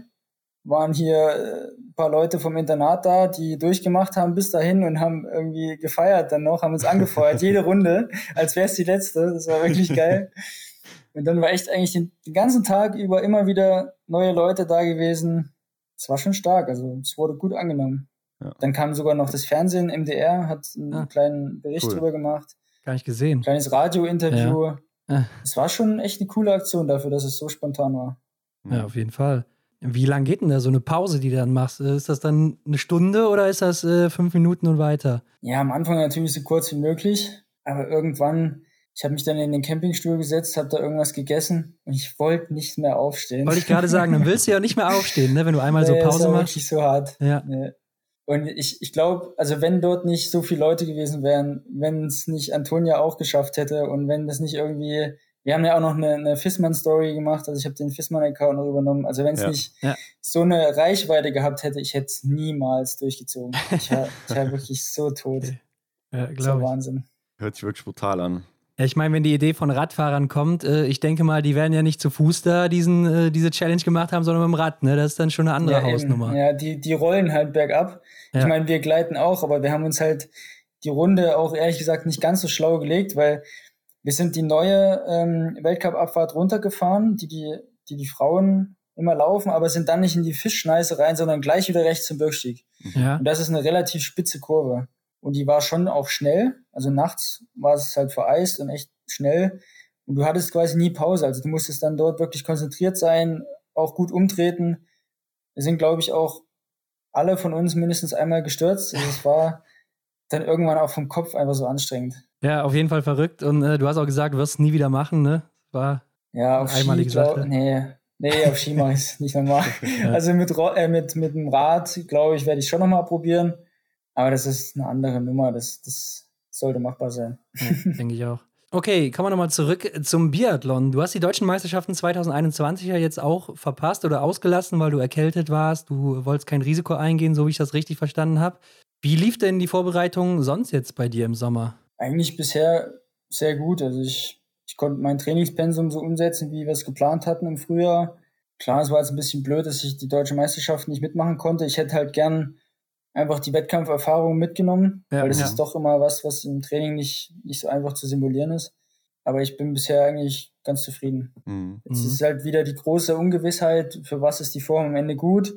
waren hier äh, ein paar Leute vom Internat da, die durchgemacht haben bis dahin und haben irgendwie gefeiert dann noch, haben uns angefeuert, jede Runde, als wäre es die letzte. Das war wirklich geil. Und dann war echt eigentlich den, den, ganzen Tag über immer wieder neue Leute da gewesen. Es war schon stark, also es wurde gut angenommen. Ja. Dann kam sogar noch das Fernsehen, MDR, hat einen ah, kleinen Bericht cool. drüber gemacht. Gar nicht gesehen. Kleines Radiointerview. Ja. Ah. Es war schon echt eine coole Aktion dafür, dass es so spontan war. Ja, auf jeden Fall. Wie lang geht denn da so eine Pause, die du dann machst? Ist das dann eine Stunde oder ist das äh, fünf Minuten und weiter? Ja, am Anfang natürlich so kurz wie möglich, aber irgendwann, ich habe mich dann in den Campingstuhl gesetzt, habe da irgendwas gegessen und ich wollte nicht mehr aufstehen. Wollte ich gerade sagen, dann willst du ja nicht mehr aufstehen, ne, wenn du einmal nee, so Pause ist machst. wirklich so hart. Ja. Nee. Und ich, ich glaube, also wenn dort nicht so viele Leute gewesen wären, wenn es nicht Antonia auch geschafft hätte und wenn das nicht irgendwie wir haben ja auch noch eine, eine Fissmann-Story gemacht, also ich habe den Fissmann-Account noch übernommen. Also wenn es ja. nicht ja. so eine Reichweite gehabt hätte, ich hätte es niemals durchgezogen. Ich war, ich war wirklich so tot. Ja, glaube Wahnsinn. Hört sich wirklich brutal an. Ja, ich meine, wenn die Idee von Radfahrern kommt, äh, ich denke mal, die werden ja nicht zu Fuß da diesen, äh, diese Challenge gemacht haben, sondern mit dem Rad. Ne? Das ist dann schon eine andere ja, Hausnummer. Ja, die, die rollen halt bergab. Ja. Ich meine, wir gleiten auch, aber wir haben uns halt die Runde auch ehrlich gesagt nicht ganz so schlau gelegt, weil wir sind die neue ähm, Weltcup-Abfahrt runtergefahren, die die, die die Frauen immer laufen, aber sind dann nicht in die Fischschneise rein, sondern gleich wieder rechts zum Birkstieg. Ja. Und das ist eine relativ spitze Kurve. Und die war schon auch schnell. Also nachts war es halt vereist und echt schnell. Und du hattest quasi nie Pause. Also du musstest dann dort wirklich konzentriert sein, auch gut umtreten. Wir sind, glaube ich, auch alle von uns mindestens einmal gestürzt. Also es war dann irgendwann auch vom Kopf einfach so anstrengend. Ja, auf jeden Fall verrückt. Und äh, du hast auch gesagt, wirst es nie wieder machen, ne? War ja, auf einmalige Ski, Sache. nee, nee, auf Ski mache ich es nicht nochmal. ja. Also mit, äh, mit, mit dem Rad, glaube ich, werde ich schon nochmal probieren. Aber das ist eine andere Nummer. Das, das sollte machbar sein. Ja, denke ich auch. Okay, kommen wir nochmal zurück zum Biathlon. Du hast die deutschen Meisterschaften 2021 ja jetzt auch verpasst oder ausgelassen, weil du erkältet warst. Du wolltest kein Risiko eingehen, so wie ich das richtig verstanden habe. Wie lief denn die Vorbereitung sonst jetzt bei dir im Sommer? Eigentlich bisher sehr gut. Also ich, ich konnte mein Trainingspensum so umsetzen, wie wir es geplant hatten im Frühjahr. Klar, es war jetzt ein bisschen blöd, dass ich die deutsche Meisterschaft nicht mitmachen konnte. Ich hätte halt gern einfach die Wettkampferfahrung mitgenommen, ja, weil das ja. ist doch immer was, was im Training nicht, nicht so einfach zu simulieren ist. Aber ich bin bisher eigentlich ganz zufrieden. Mhm. Jetzt ist halt wieder die große Ungewissheit, für was ist die Form am Ende gut.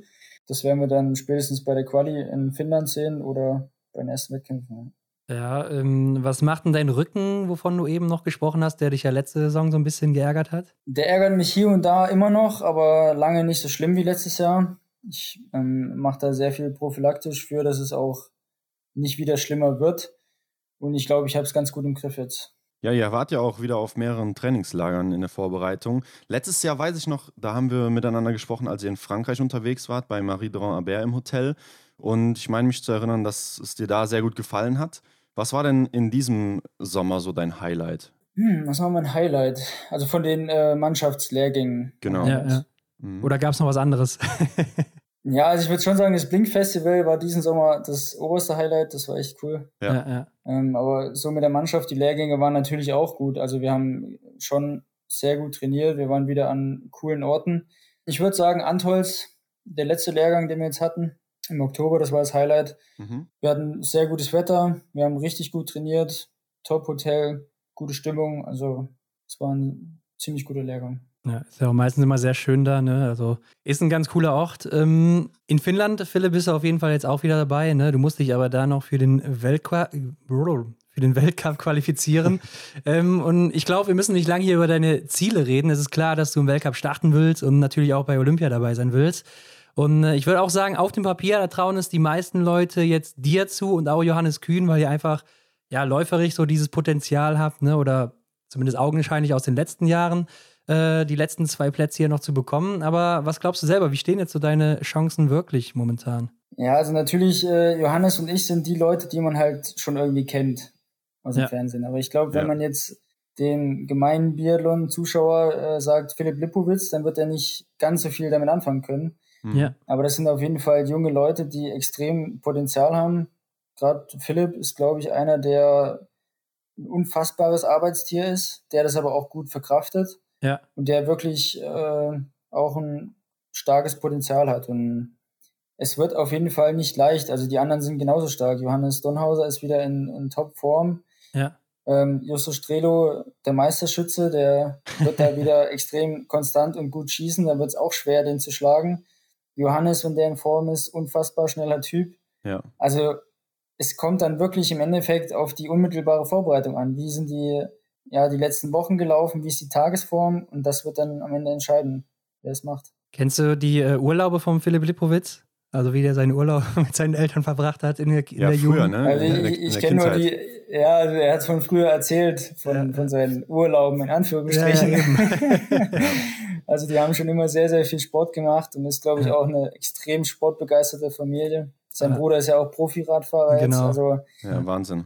Das werden wir dann spätestens bei der Quali in Finnland sehen oder bei den ersten Wettkämpfen. Ja, ähm, was macht denn dein Rücken, wovon du eben noch gesprochen hast, der dich ja letzte Saison so ein bisschen geärgert hat? Der ärgert mich hier und da immer noch, aber lange nicht so schlimm wie letztes Jahr. Ich ähm, mache da sehr viel prophylaktisch für, dass es auch nicht wieder schlimmer wird. Und ich glaube, ich habe es ganz gut im Griff jetzt. Ja, ihr wart ja auch wieder auf mehreren Trainingslagern in der Vorbereitung. Letztes Jahr weiß ich noch, da haben wir miteinander gesprochen, als ihr in Frankreich unterwegs wart, bei Marie Dran Albert im Hotel. Und ich meine mich zu erinnern, dass es dir da sehr gut gefallen hat. Was war denn in diesem Sommer so dein Highlight? Hm, was war mein Highlight? Also von den äh, Mannschaftslehrgängen. Genau. Ja, ja. Mhm. Oder gab es noch was anderes? ja, also ich würde schon sagen, das Blink-Festival war diesen Sommer das oberste Highlight. Das war echt cool. Ja, ja. Ähm, aber so mit der Mannschaft, die Lehrgänge waren natürlich auch gut. Also wir haben schon sehr gut trainiert. Wir waren wieder an coolen Orten. Ich würde sagen, Antholz, der letzte Lehrgang, den wir jetzt hatten, im Oktober, das war das Highlight. Mhm. Wir hatten sehr gutes Wetter, wir haben richtig gut trainiert, Top-Hotel, gute Stimmung. Also es war ein ziemlich guter Lehrgang. Ja, ist ja auch meistens immer sehr schön da, ne? Also ist ein ganz cooler Ort. Ähm, in Finnland, Philipp, bist du auf jeden Fall jetzt auch wieder dabei, ne? Du musst dich aber da noch für den Weltcup, für den Weltcup qualifizieren. ähm, und ich glaube, wir müssen nicht lange hier über deine Ziele reden. Es ist klar, dass du im Weltcup starten willst und natürlich auch bei Olympia dabei sein willst. Und äh, ich würde auch sagen, auf dem Papier, da trauen es die meisten Leute jetzt dir zu und auch Johannes Kühn, weil ihr einfach ja läuferig so dieses Potenzial habt, ne? Oder zumindest augenscheinlich aus den letzten Jahren äh, die letzten zwei Plätze hier noch zu bekommen. Aber was glaubst du selber? Wie stehen jetzt so deine Chancen wirklich momentan? Ja, also natürlich, äh, Johannes und ich sind die Leute, die man halt schon irgendwie kennt aus dem ja. Fernsehen. Aber ich glaube, wenn ja. man jetzt den gemeinen Biathlon-Zuschauer äh, sagt Philipp Lipowitz, dann wird er nicht ganz so viel damit anfangen können. Mhm. Ja. Aber das sind auf jeden Fall junge Leute, die extrem Potenzial haben. Gerade Philipp ist, glaube ich, einer, der ein unfassbares Arbeitstier ist, der das aber auch gut verkraftet. Ja. Und der wirklich äh, auch ein starkes Potenzial hat. Und es wird auf jeden Fall nicht leicht. Also die anderen sind genauso stark. Johannes Donhauser ist wieder in, in Top-Form. Ja. Ähm, Justo Strelo, der Meisterschütze, der wird da wieder extrem konstant und gut schießen. Da wird es auch schwer, den zu schlagen. Johannes, wenn der in Form ist, unfassbar schneller Typ. Ja. Also es kommt dann wirklich im Endeffekt auf die unmittelbare Vorbereitung an. Wie sind die, ja, die letzten Wochen gelaufen? Wie ist die Tagesform? Und das wird dann am Ende entscheiden, wer es macht. Kennst du die äh, Urlaube von Philipp Lipowitz? Also wie der seinen Urlaub mit seinen Eltern verbracht hat in der, in ja, der früher, Jugend. Ne? Also ich, ich kenne nur die, ja, also er hat von früher erzählt, von, ja. von seinen Urlauben in Anführungsstrichen. Ja, also die haben schon immer sehr, sehr viel Sport gemacht und ist, glaube ich, auch eine extrem sportbegeisterte Familie. Sein Bruder ist ja auch Profiradfahrer genau. jetzt. Also, ja, Wahnsinn.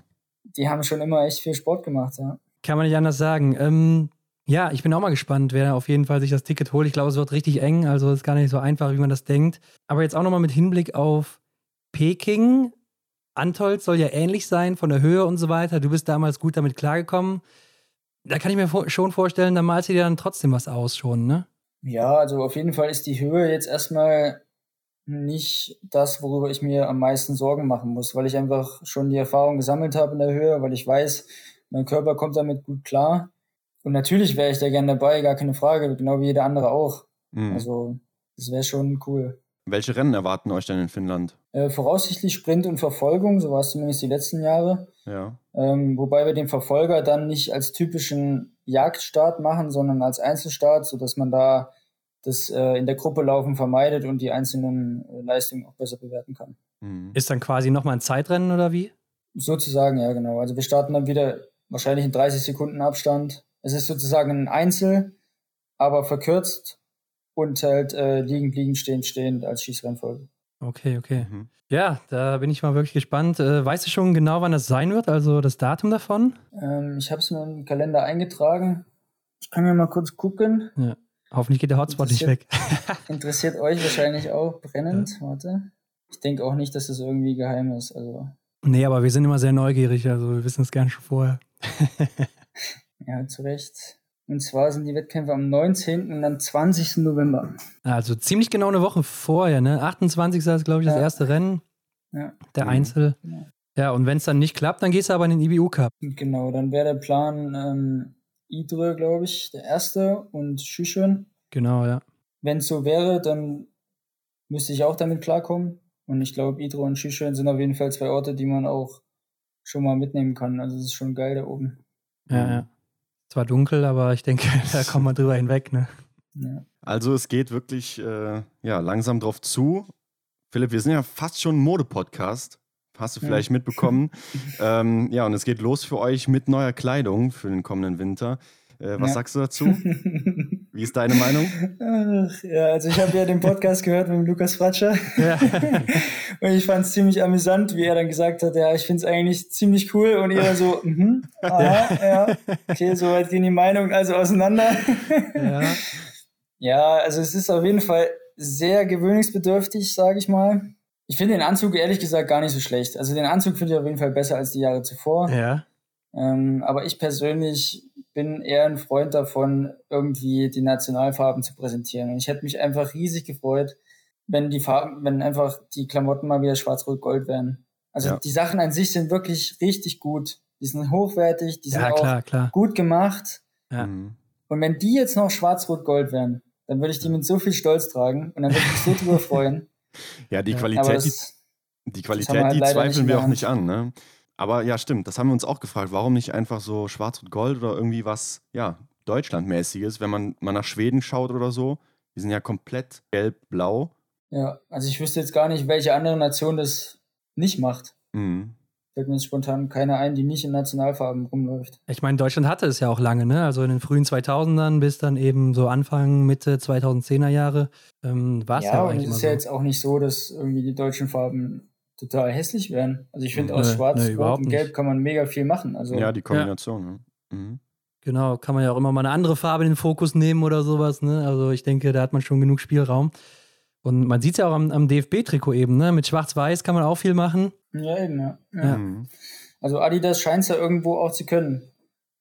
Die haben schon immer echt viel Sport gemacht, ja. Kann man nicht anders sagen. Ähm, ja, ich bin auch mal gespannt, wer auf jeden Fall sich das Ticket holt. Ich glaube, es wird richtig eng, also ist gar nicht so einfach, wie man das denkt. Aber jetzt auch nochmal mit Hinblick auf Peking. Antolz soll ja ähnlich sein von der Höhe und so weiter. Du bist damals gut damit klargekommen. Da kann ich mir schon vorstellen, da malst du dir dann trotzdem was aus schon, ne? Ja, also auf jeden Fall ist die Höhe jetzt erstmal nicht das, worüber ich mir am meisten Sorgen machen muss, weil ich einfach schon die Erfahrung gesammelt habe in der Höhe, weil ich weiß, mein Körper kommt damit gut klar. Und natürlich wäre ich da gerne dabei, gar keine Frage, genau wie jeder andere auch. Mhm. Also, das wäre schon cool. Welche Rennen erwarten euch denn in Finnland? Äh, voraussichtlich Sprint und Verfolgung, so war es zumindest die letzten Jahre. Ja. Ähm, wobei wir den Verfolger dann nicht als typischen Jagdstart machen, sondern als Einzelstart, sodass man da das äh, in der Gruppe laufen vermeidet und die einzelnen äh, Leistungen auch besser bewerten kann. Mhm. Ist dann quasi nochmal ein Zeitrennen oder wie? Sozusagen, ja, genau. Also wir starten dann wieder wahrscheinlich in 30 Sekunden Abstand es ist sozusagen ein Einzel, aber verkürzt und halt äh, liegend, liegend, stehend, stehend als Schießrennfolge. Okay, okay. Mhm. Ja, da bin ich mal wirklich gespannt. Äh, weißt du schon genau, wann das sein wird, also das Datum davon? Ähm, ich habe es mir im Kalender eingetragen. Ich kann mir mal kurz gucken. Ja. Hoffentlich geht der Hotspot nicht weg. interessiert euch wahrscheinlich auch brennend. Ja. Warte. Ich denke auch nicht, dass das irgendwie geheim ist. Also. Nee, aber wir sind immer sehr neugierig, also wir wissen es gerne schon vorher. Ja, zu Recht. Und zwar sind die Wettkämpfe am 19. und am 20. November. Also ziemlich genau eine Woche vorher, ne? 28. ist, glaube ich, das ja. erste Rennen. Ja. Der Einzel. Genau. Ja, und wenn es dann nicht klappt, dann gehst du aber in den IBU Cup. Genau, dann wäre der Plan ähm, Idre, glaube ich, der erste und Schüchen. Genau, ja. Wenn es so wäre, dann müsste ich auch damit klarkommen. Und ich glaube, Idre und Schüchen sind auf jeden Fall zwei Orte, die man auch schon mal mitnehmen kann. Also es ist schon geil da oben. Ja, ja. Zwar dunkel, aber ich denke, da kommt man drüber hinweg, ne? Ja. Also es geht wirklich äh, ja, langsam drauf zu. Philipp, wir sind ja fast schon ein Mode-Podcast. Hast du vielleicht ja. mitbekommen. ähm, ja, und es geht los für euch mit neuer Kleidung für den kommenden Winter. Äh, was ja. sagst du dazu? Wie ist deine Meinung? Ach, ja, also ich habe ja den Podcast gehört mit Lukas Fratscher. Ja. und ich fand es ziemlich amüsant, wie er dann gesagt hat, ja, ich finde es eigentlich ziemlich cool. Und ihr so, mhm, aha, ja, okay, soweit gehen die Meinungen also auseinander. ja. ja, also es ist auf jeden Fall sehr gewöhnungsbedürftig, sage ich mal. Ich finde den Anzug ehrlich gesagt gar nicht so schlecht. Also den Anzug finde ich auf jeden Fall besser als die Jahre zuvor. Ja. Ähm, aber ich persönlich bin eher ein Freund davon, irgendwie die Nationalfarben zu präsentieren. Und ich hätte mich einfach riesig gefreut, wenn die Farben, wenn einfach die Klamotten mal wieder schwarz-rot-gold wären. Also ja. die Sachen an sich sind wirklich richtig gut. Die sind hochwertig, die sind ja, klar, auch klar. gut gemacht. Ja. Mhm. Und wenn die jetzt noch schwarz-rot-gold wären, dann würde ich die mit so viel Stolz tragen und dann würde ich mich so drüber freuen. Ja, die Qualität, das, die, die, Qualität, halt die zweifeln wir auch nicht an. Ne? Aber ja, stimmt, das haben wir uns auch gefragt. Warum nicht einfach so Schwarz und Gold oder irgendwie was, ja, Deutschlandmäßiges, wenn man mal nach Schweden schaut oder so. Die sind ja komplett gelb-blau. Ja, also ich wüsste jetzt gar nicht, welche andere Nation das nicht macht. Mhm. Fällt mir jetzt spontan keiner ein, die nicht in Nationalfarben rumläuft. Ich meine, Deutschland hatte es ja auch lange, ne? Also in den frühen 2000ern bis dann eben so Anfang, Mitte 2010er Jahre ähm, war es ja, ja eigentlich. Ja, und es ist ja jetzt auch nicht so, dass irgendwie die deutschen Farben total hässlich wären. Also ich finde aus Schwarz, nee, Rot und Gelb kann man mega viel machen. Also ja, die Kombination. Ja. Mhm. Genau, kann man ja auch immer mal eine andere Farbe in den Fokus nehmen oder sowas. Ne? Also ich denke, da hat man schon genug Spielraum. Und man sieht es ja auch am, am DFB-Trikot eben, ne? Mit Schwarz-Weiß kann man auch viel machen. Ja, eben, ja. ja. Mhm. Also Adidas scheint es ja irgendwo auch zu können.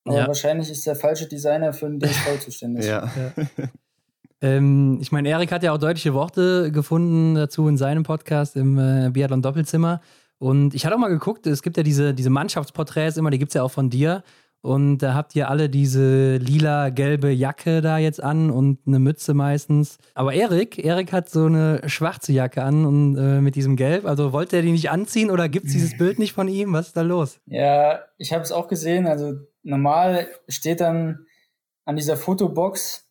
Aber ja. wahrscheinlich ist der falsche Designer für den DSV zuständig. Ja. ja. Ähm, ich meine, Erik hat ja auch deutliche Worte gefunden dazu in seinem Podcast im äh, Biathlon Doppelzimmer. Und ich hatte auch mal geguckt, es gibt ja diese, diese Mannschaftsporträts immer, die gibt es ja auch von dir. Und da habt ihr alle diese lila-gelbe Jacke da jetzt an und eine Mütze meistens. Aber Erik, Erik hat so eine schwarze Jacke an und äh, mit diesem Gelb. Also wollte er die nicht anziehen oder gibt es dieses Bild nicht von ihm? Was ist da los? Ja, ich habe es auch gesehen. Also normal steht dann an dieser Fotobox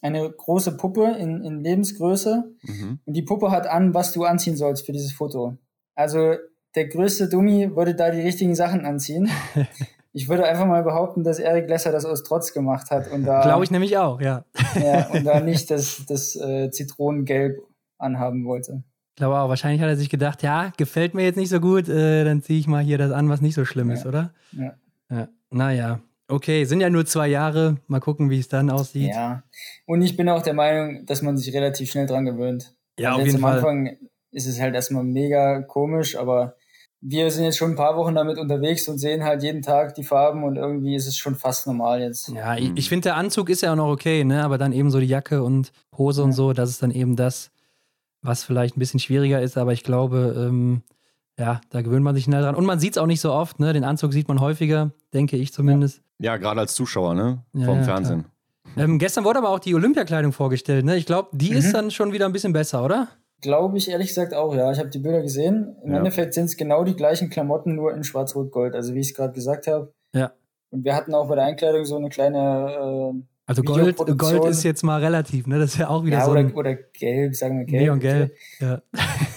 eine große Puppe in, in Lebensgröße mhm. und die Puppe hat an, was du anziehen sollst für dieses Foto. Also der größte Dummy würde da die richtigen Sachen anziehen. Ich würde einfach mal behaupten, dass Eric Lesser das aus Trotz gemacht hat und da. Glaube ich nämlich auch, ja. ja, und da nicht das, das äh, Zitronengelb anhaben wollte. Ich glaube auch, wahrscheinlich hat er sich gedacht, ja, gefällt mir jetzt nicht so gut, äh, dann ziehe ich mal hier das an, was nicht so schlimm ja. ist, oder? Ja. ja. Naja, Okay, sind ja nur zwei Jahre. Mal gucken, wie es dann aussieht. Ja. Und ich bin auch der Meinung, dass man sich relativ schnell dran gewöhnt. Ja, auf jeden am Fall. Am Anfang ist es halt erstmal mega komisch, aber wir sind jetzt schon ein paar Wochen damit unterwegs und sehen halt jeden Tag die Farben und irgendwie ist es schon fast normal jetzt. Ja, ich, ich finde, der Anzug ist ja auch noch okay, ne? Aber dann eben so die Jacke und Hose ja. und so, das ist dann eben das, was vielleicht ein bisschen schwieriger ist, aber ich glaube, ähm, ja, da gewöhnt man sich schnell dran. Und man sieht es auch nicht so oft, ne? Den Anzug sieht man häufiger, denke ich zumindest. Ja, gerade als Zuschauer, ne? Ja, Vom ja, Fernsehen. Ähm, gestern wurde aber auch die Olympiakleidung vorgestellt, ne? Ich glaube, die mhm. ist dann schon wieder ein bisschen besser, oder? Glaube ich ehrlich gesagt auch, ja. Ich habe die Bilder gesehen. Im ja. Endeffekt sind es genau die gleichen Klamotten, nur in Schwarz-Rot-Gold, also wie ich es gerade gesagt habe. Ja. Und wir hatten auch bei der Einkleidung so eine kleine. Äh, also Gold, Gold ist jetzt mal relativ, ne? Das ist ja auch wieder ja, so. Oder, oder gelb, sagen wir gelb. Neongelb, ja.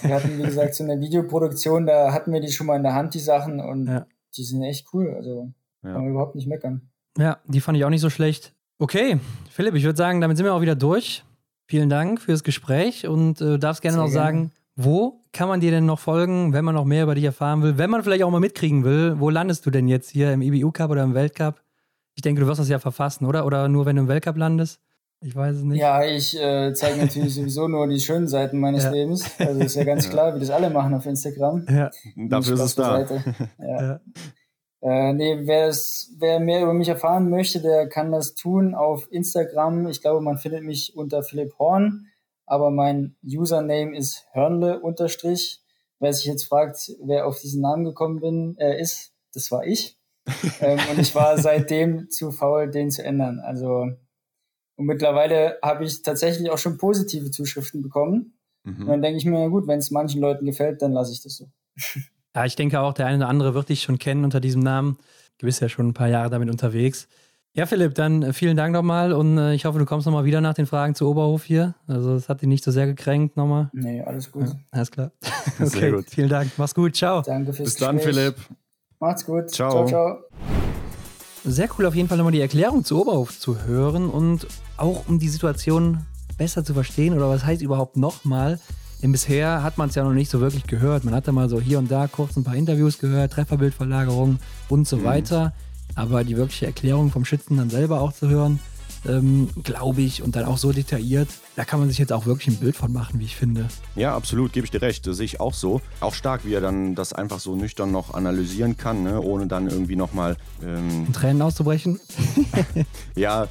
Wir hatten, wie gesagt, so eine Videoproduktion, da hatten wir die schon mal in der Hand, die Sachen, und ja. die sind echt cool. Also ja. kann man überhaupt nicht meckern. Ja, die fand ich auch nicht so schlecht. Okay, Philipp, ich würde sagen, damit sind wir auch wieder durch. Vielen Dank fürs Gespräch und äh, darfst gerne Sehr noch gerne. sagen, wo kann man dir denn noch folgen, wenn man noch mehr über dich erfahren will, wenn man vielleicht auch mal mitkriegen will, wo landest du denn jetzt hier im IBU Cup oder im Weltcup? Ich denke, du wirst das ja verfassen, oder? Oder nur wenn du im Weltcup landest? Ich weiß es nicht. Ja, ich äh, zeige natürlich sowieso nur die schönen Seiten meines ja. Lebens. Also ist ja ganz klar, wie das alle machen auf Instagram. Ja, dafür ist es da. Ja. Äh, nee, wer mehr über mich erfahren möchte, der kann das tun auf Instagram. Ich glaube, man findet mich unter Philipp Horn, aber mein Username ist Hörnle unterstrich. Wer sich jetzt fragt, wer auf diesen Namen gekommen bin, äh, ist, das war ich. ähm, und ich war seitdem zu faul, den zu ändern. Also und mittlerweile habe ich tatsächlich auch schon positive Zuschriften bekommen. Mhm. Und dann denke ich mir, na gut, wenn es manchen Leuten gefällt, dann lasse ich das so. Ja, ich denke auch, der eine oder andere wird dich schon kennen unter diesem Namen. Du bist ja schon ein paar Jahre damit unterwegs. Ja, Philipp, dann äh, vielen Dank nochmal und äh, ich hoffe, du kommst nochmal wieder nach den Fragen zu Oberhof hier. Also, es hat dich nicht so sehr gekränkt nochmal. Nee, alles gut. Ja, alles klar. okay, sehr gut. vielen Dank. Mach's gut. Ciao. Danke fürs Bis dann, Philipp. Macht's gut. Ciao. ciao, ciao. Sehr cool, auf jeden Fall nochmal die Erklärung zu Oberhof zu hören und auch um die Situation besser zu verstehen oder was heißt überhaupt nochmal. Denn bisher hat man es ja noch nicht so wirklich gehört. Man hat da mal so hier und da kurz ein paar Interviews gehört, Trefferbildverlagerung und so mhm. weiter. Aber die wirkliche Erklärung vom Schützen dann selber auch zu hören, ähm, glaube ich, und dann auch so detailliert, da kann man sich jetzt auch wirklich ein Bild von machen, wie ich finde. Ja, absolut, gebe ich dir recht. Das sehe ich auch so. Auch stark, wie er dann das einfach so nüchtern noch analysieren kann, ne? ohne dann irgendwie nochmal. Ähm Tränen auszubrechen? ja,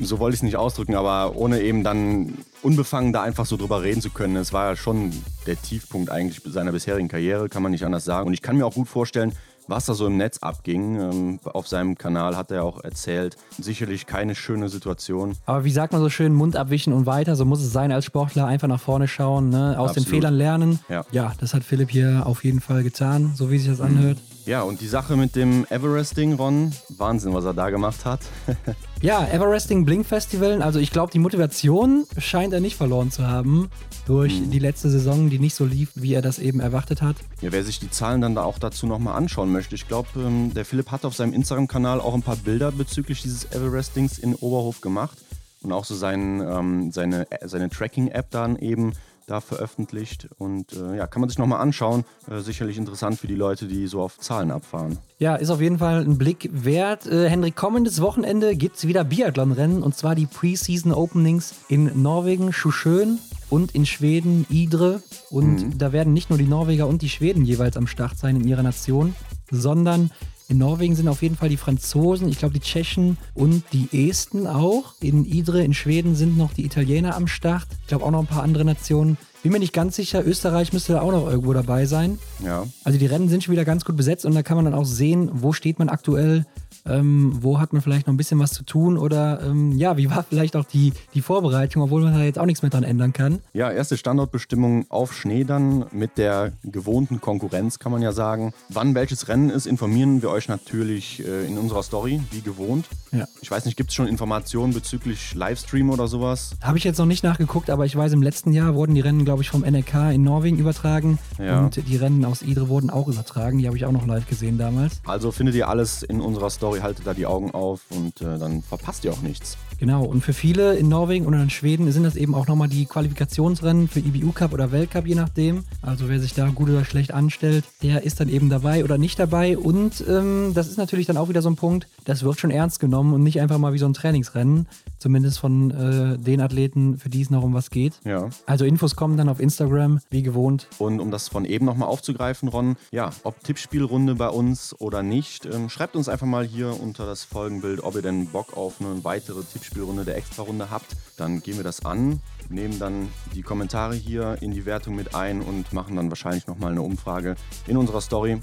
so wollte ich es nicht ausdrücken, aber ohne eben dann unbefangen da einfach so drüber reden zu können. Es war ja schon der Tiefpunkt eigentlich seiner bisherigen Karriere, kann man nicht anders sagen. Und ich kann mir auch gut vorstellen, was da so im Netz abging. Ähm, auf seinem Kanal hat er auch erzählt. Sicherlich keine schöne Situation. Aber wie sagt man so schön, Mund abwischen und weiter. So muss es sein als Sportler. Einfach nach vorne schauen, ne? aus Absolut. den Fehlern lernen. Ja. ja, das hat Philipp hier auf jeden Fall getan, so wie sich das anhört. Ja, und die Sache mit dem Everesting, Ron, Wahnsinn, was er da gemacht hat. ja, Everesting Blink Festival, also ich glaube, die Motivation scheint er nicht verloren zu haben durch hm. die letzte Saison, die nicht so lief, wie er das eben erwartet hat. Ja, wer sich die Zahlen dann da auch dazu nochmal anschauen möchte, ich glaube, ähm, der Philipp hat auf seinem Instagram-Kanal auch ein paar Bilder bezüglich dieses Everestings in Oberhof gemacht und auch so sein, ähm, seine, seine Tracking-App dann eben da veröffentlicht. Und äh, ja, kann man sich nochmal anschauen. Äh, sicherlich interessant für die Leute, die so auf Zahlen abfahren. Ja, ist auf jeden Fall ein Blick wert. Äh, Henrik, kommendes Wochenende gibt es wieder Biathlon-Rennen und zwar die Preseason Openings in Norwegen, Schuschön und in Schweden, Idre. Und mhm. da werden nicht nur die Norweger und die Schweden jeweils am Start sein in ihrer Nation, sondern in Norwegen sind auf jeden Fall die Franzosen, ich glaube die Tschechen und die Esten auch. In Idre, in Schweden sind noch die Italiener am Start. Ich glaube auch noch ein paar andere Nationen. Bin mir nicht ganz sicher, Österreich müsste da auch noch irgendwo dabei sein. Ja. Also die Rennen sind schon wieder ganz gut besetzt und da kann man dann auch sehen, wo steht man aktuell ähm, wo hat man vielleicht noch ein bisschen was zu tun oder ähm, ja, wie war vielleicht auch die, die Vorbereitung, obwohl man da jetzt auch nichts mehr dran ändern kann? Ja, erste Standortbestimmung auf Schnee dann mit der gewohnten Konkurrenz, kann man ja sagen. Wann welches Rennen ist, informieren wir euch natürlich äh, in unserer Story, wie gewohnt. Ja. Ich weiß nicht, gibt es schon Informationen bezüglich Livestream oder sowas? Habe ich jetzt noch nicht nachgeguckt, aber ich weiß, im letzten Jahr wurden die Rennen, glaube ich, vom NRK in Norwegen übertragen. Ja. Und die Rennen aus Idre wurden auch übertragen. Die habe ich auch noch live gesehen damals. Also findet ihr alles in unserer Story haltet da die Augen auf und äh, dann verpasst ihr auch nichts. Genau, und für viele in Norwegen oder in Schweden sind das eben auch nochmal die Qualifikationsrennen für IBU Cup oder Weltcup, je nachdem. Also wer sich da gut oder schlecht anstellt, der ist dann eben dabei oder nicht dabei. Und ähm, das ist natürlich dann auch wieder so ein Punkt, das wird schon ernst genommen und nicht einfach mal wie so ein Trainingsrennen, zumindest von äh, den Athleten, für die es noch um was geht. Ja. Also Infos kommen dann auf Instagram, wie gewohnt. Und um das von eben nochmal aufzugreifen, Ron, ja, ob Tippspielrunde bei uns oder nicht, ähm, schreibt uns einfach mal hier unter das Folgenbild, ob ihr denn Bock auf eine weitere Tippspielrunde Tippspielrunde der Extra-Runde habt, dann gehen wir das an, nehmen dann die Kommentare hier in die Wertung mit ein und machen dann wahrscheinlich nochmal eine Umfrage in unserer Story.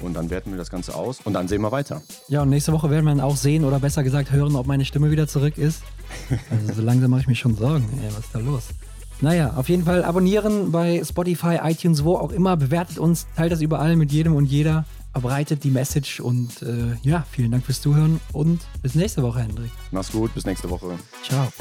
Und dann werten wir das Ganze aus und dann sehen wir weiter. Ja, und nächste Woche werden wir dann auch sehen oder besser gesagt hören, ob meine Stimme wieder zurück ist. Also so langsam mache ich mich schon Sorgen. Ey, was ist da los? Naja, auf jeden Fall abonnieren bei Spotify, iTunes, wo auch immer. Bewertet uns, teilt das überall mit jedem und jeder verbreitet die Message und äh, ja, vielen Dank fürs Zuhören und bis nächste Woche, Hendrik. Mach's gut, bis nächste Woche. Ciao.